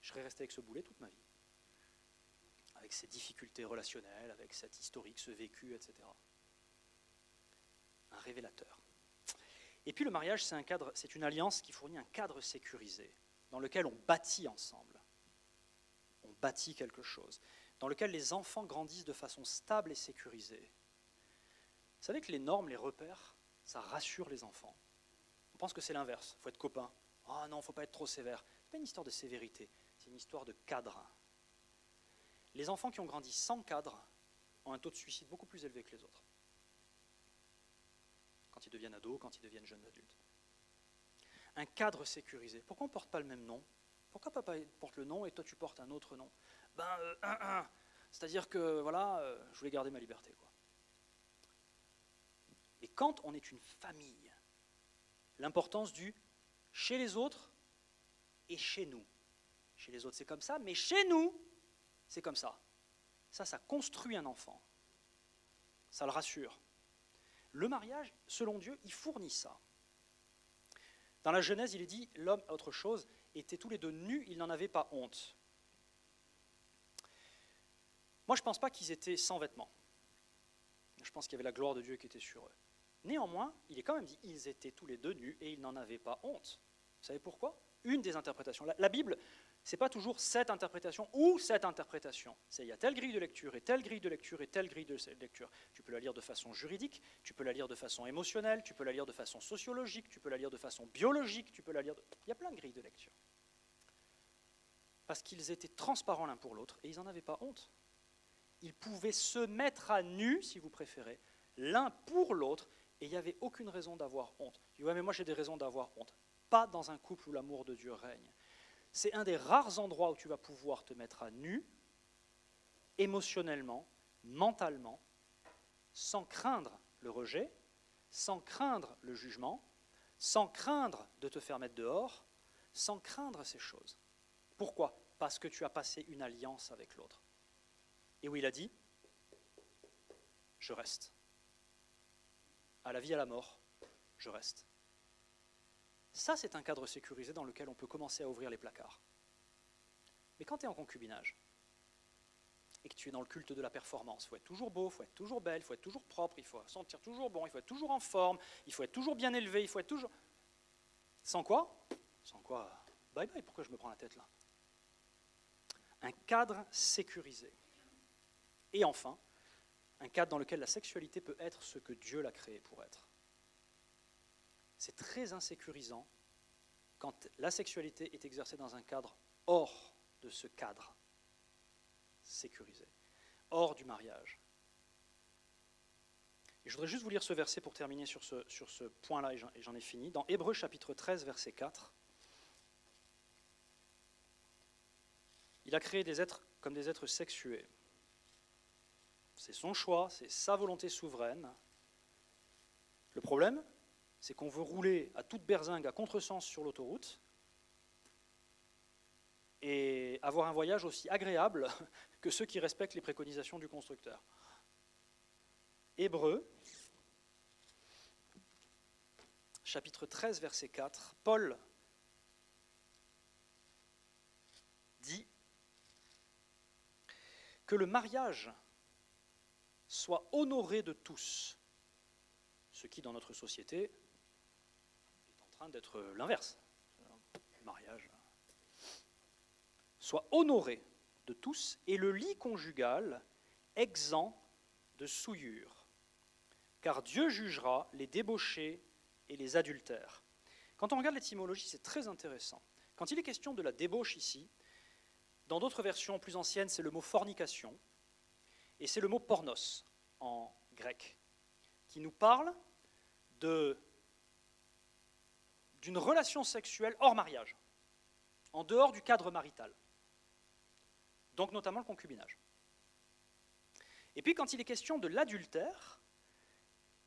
je serais resté avec ce boulet toute ma vie avec ses difficultés relationnelles, avec cet historique, ce vécu, etc. Un révélateur. Et puis le mariage, c'est un cadre, c'est une alliance qui fournit un cadre sécurisé, dans lequel on bâtit ensemble. On bâtit quelque chose, dans lequel les enfants grandissent de façon stable et sécurisée. Vous savez que les normes, les repères, ça rassure les enfants. On pense que c'est l'inverse, il faut être copain. Ah non, il ne faut pas être trop sévère. Ce n'est pas une histoire de sévérité, c'est une histoire de cadre. Les enfants qui ont grandi sans cadre ont un taux de suicide beaucoup plus élevé que les autres. Quand ils deviennent ados, quand ils deviennent jeunes adultes. Un cadre sécurisé. Pourquoi on ne porte pas le même nom? Pourquoi papa porte le nom et toi tu portes un autre nom? Ben, euh, c'est-à-dire que, voilà, euh, je voulais garder ma liberté. Et quand on est une famille, l'importance du chez les autres et chez nous. Chez les autres, c'est comme ça, mais chez nous, c'est comme ça. Ça, ça construit un enfant. Ça le rassure. Le mariage, selon Dieu, il fournit ça. Dans la Genèse, il est dit, l'homme, autre chose, étaient tous les deux nus, ils n'en avaient pas honte. Moi, je ne pense pas qu'ils étaient sans vêtements. Je pense qu'il y avait la gloire de Dieu qui était sur eux. Néanmoins, il est quand même dit, ils étaient tous les deux nus et ils n'en avaient pas honte. Vous savez pourquoi? Une des interprétations. La, Bible, c'est pas toujours cette interprétation ou cette interprétation. Il y a telle grille de lecture et telle grille de lecture et telle grille de lecture. Tu peux la lire de façon juridique, tu peux la lire de façon émotionnelle, tu peux la lire de façon sociologique, tu peux la lire de façon biologique, tu peux la lire. Il y a plein de grilles de lecture. Parce qu'ils étaient transparents l'un pour l'autre et ils n'en avaient pas honte. Ils pouvaient se mettre à nu, si vous préférez, l'un pour l'autre et il n'y avait aucune raison d'avoir honte. Tu dis, ouais, mais moi j'ai des raisons d'avoir honte. Pas dans un couple où l'amour de Dieu règne. C'est un des rares endroits où tu vas pouvoir te mettre à nu, émotionnellement, mentalement, sans craindre le rejet, sans craindre le jugement, sans craindre de te faire mettre dehors, sans craindre ces choses. Pourquoi? Parce que tu as passé une alliance avec l'autre. Et où il a dit, je reste à la vie, à la mort, je reste. Ça, c'est un cadre sécurisé dans lequel on peut commencer à ouvrir les placards. Mais quand tu es en concubinage, et que tu es dans le culte de la performance, il faut être toujours beau, il faut être toujours belle, il faut être toujours propre, il faut sentir toujours bon, il faut être toujours en forme, il faut être toujours bien élevé, il faut être toujours... Sans quoi? Sans quoi? Bye bye, pourquoi je me prends la tête là? Un cadre sécurisé. Et enfin, un cadre dans lequel la sexualité peut être ce que Dieu l'a créé pour être. C'est très insécurisant quand la sexualité est exercée dans un cadre hors de ce cadre sécurisé, hors du mariage. Et je voudrais juste vous lire ce verset pour terminer sur ce, sur ce point-là, et j'en ai fini. Dans Hébreu chapitre 13, verset 4, il a créé des êtres comme des êtres sexués. C'est son choix, c'est sa volonté souveraine. Le problème, c'est qu'on veut rouler à toute berzingue, à contresens sur l'autoroute, et avoir un voyage aussi agréable que ceux qui respectent les préconisations du constructeur. Hébreu, chapitre 13, verset 4, Paul dit que le mariage soit honoré de tous, ce qui dans notre société est en train d'être l'inverse. Mariage soit honoré de tous et le lit conjugal exempt de souillure, car Dieu jugera les débauchés et les adultères. Quand on regarde l'étymologie, c'est très intéressant. Quand il est question de la débauche ici, dans d'autres versions plus anciennes, c'est le mot fornication, et c'est le mot pornos en grec, qui nous parle d'une relation sexuelle hors mariage, en dehors du cadre marital, donc notamment le concubinage. Et puis quand il est question de l'adultère,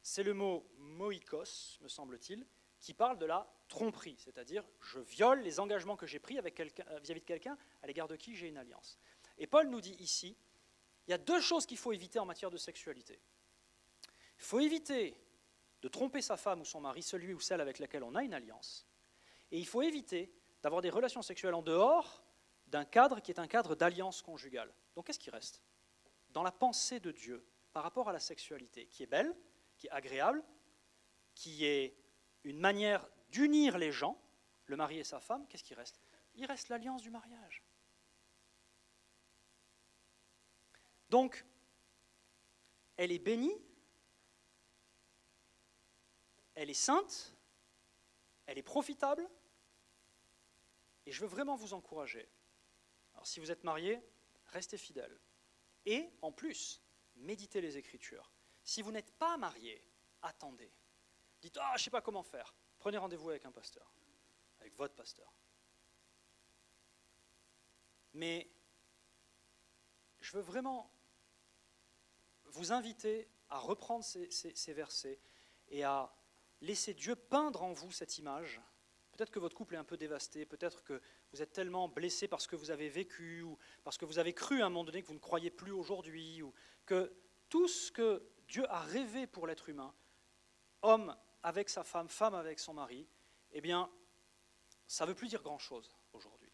c'est le mot moikos, me semble-t-il, qui parle de la tromperie, c'est-à-dire je viole les engagements que j'ai pris vis-à-vis de quelqu'un à l'égard de qui j'ai une alliance. Et Paul nous dit ici, il y a deux choses qu'il faut éviter en matière de sexualité. Il faut éviter de tromper sa femme ou son mari, celui ou celle avec laquelle on a une alliance. Et il faut éviter d'avoir des relations sexuelles en dehors d'un cadre qui est un cadre d'alliance conjugale. Donc qu'est-ce qui reste Dans la pensée de Dieu par rapport à la sexualité, qui est belle, qui est agréable, qui est une manière d'unir les gens, le mari et sa femme, qu'est-ce qui reste? Il reste l'alliance du mariage. Donc, elle est bénie, elle est sainte, elle est profitable, et je veux vraiment vous encourager. Alors si vous êtes marié, restez fidèle. Et en plus, méditez les Écritures. Si vous n'êtes pas marié, attendez. Dites, ah, je ne sais pas comment faire. Prenez rendez-vous avec un pasteur, avec votre pasteur. Mais je veux vraiment vous inviter à reprendre ces, versets et à laisser Dieu peindre en vous cette image. Peut-être que votre couple est un peu dévasté, peut-être que vous êtes tellement blessé parce que vous avez vécu, ou parce que vous avez cru à un moment donné que vous ne croyez plus aujourd'hui, ou que tout ce que Dieu a rêvé pour l'être humain, homme avec sa femme, femme avec son mari, eh bien, ça ne veut plus dire grand-chose aujourd'hui.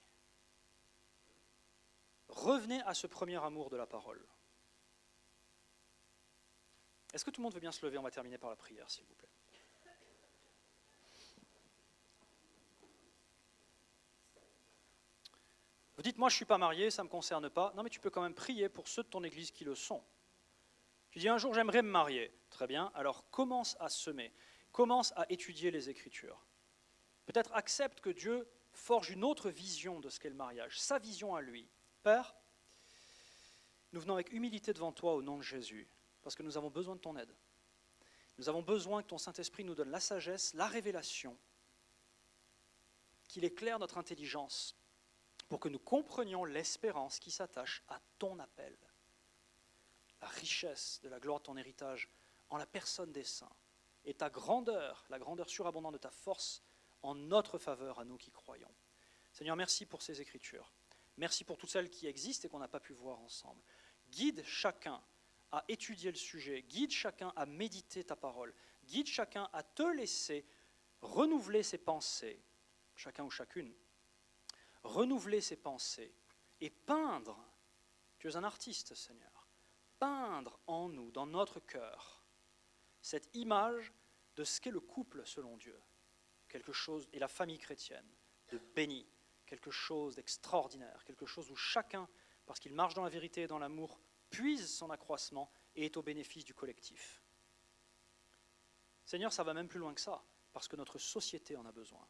Revenez à ce premier amour de la parole. Est-ce que tout le monde veut bien se lever? On va terminer par la prière, s'il vous plaît. Vous dites, moi je ne suis pas marié, ça ne me concerne pas. Non, mais tu peux quand même prier pour ceux de ton église qui le sont. Tu dis, un jour j'aimerais me marier. Très bien, alors commence à semer, commence à étudier les Écritures. Peut-être accepte que Dieu forge une autre vision de ce qu'est le mariage, sa vision à lui. Père, nous venons avec humilité devant toi au nom de Jésus, parce que nous avons besoin de ton aide. Nous avons besoin que ton Saint-Esprit nous donne la sagesse, la révélation, qu'il éclaire notre intelligence pour que nous comprenions l'espérance qui s'attache à ton appel, la richesse de la gloire de ton héritage en la personne des saints, et ta grandeur, la grandeur surabondante de ta force en notre faveur à nous qui croyons. Seigneur, merci pour ces écritures. Merci pour toutes celles qui existent et qu'on n'a pas pu voir ensemble. Guide chacun à étudier le sujet, guide chacun à méditer ta parole, guide chacun à te laisser renouveler ses pensées, chacun ou chacune, renouveler ses pensées et peindre, tu es un artiste Seigneur, peindre en nous, dans notre cœur, cette image de ce qu'est le couple selon Dieu, quelque chose, et la famille chrétienne, de béni, quelque chose d'extraordinaire, quelque chose où chacun, parce qu'il marche dans la vérité et dans l'amour, puise son accroissement et est au bénéfice du collectif. Seigneur, ça va même plus loin que ça, parce que notre société en a besoin.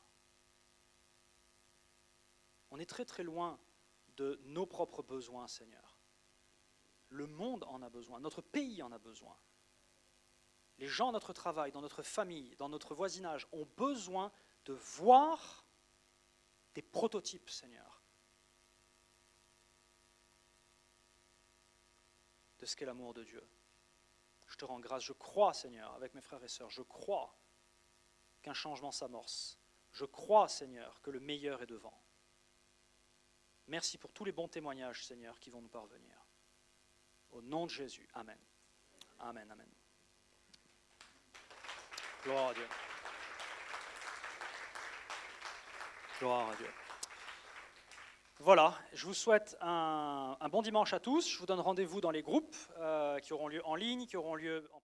On est très très loin de nos propres besoins, Seigneur. Le monde en a besoin, notre pays en a besoin. Les gens dans notre travail, dans notre famille, dans notre voisinage ont besoin de voir des prototypes, Seigneur, de ce qu'est l'amour de Dieu. Je te rends grâce, je crois, Seigneur, avec mes frères et sœurs, je crois qu'un changement s'amorce. Je crois, Seigneur, que le meilleur est devant. Merci pour tous les bons témoignages, Seigneur, qui vont nous parvenir. Au nom de Jésus. Amen. Amen, amen. Gloire à Dieu. Gloire à Dieu. Voilà, je vous souhaite un, bon dimanche à tous. Je vous donne rendez-vous dans les groupes euh, qui auront lieu en ligne, qui auront lieu en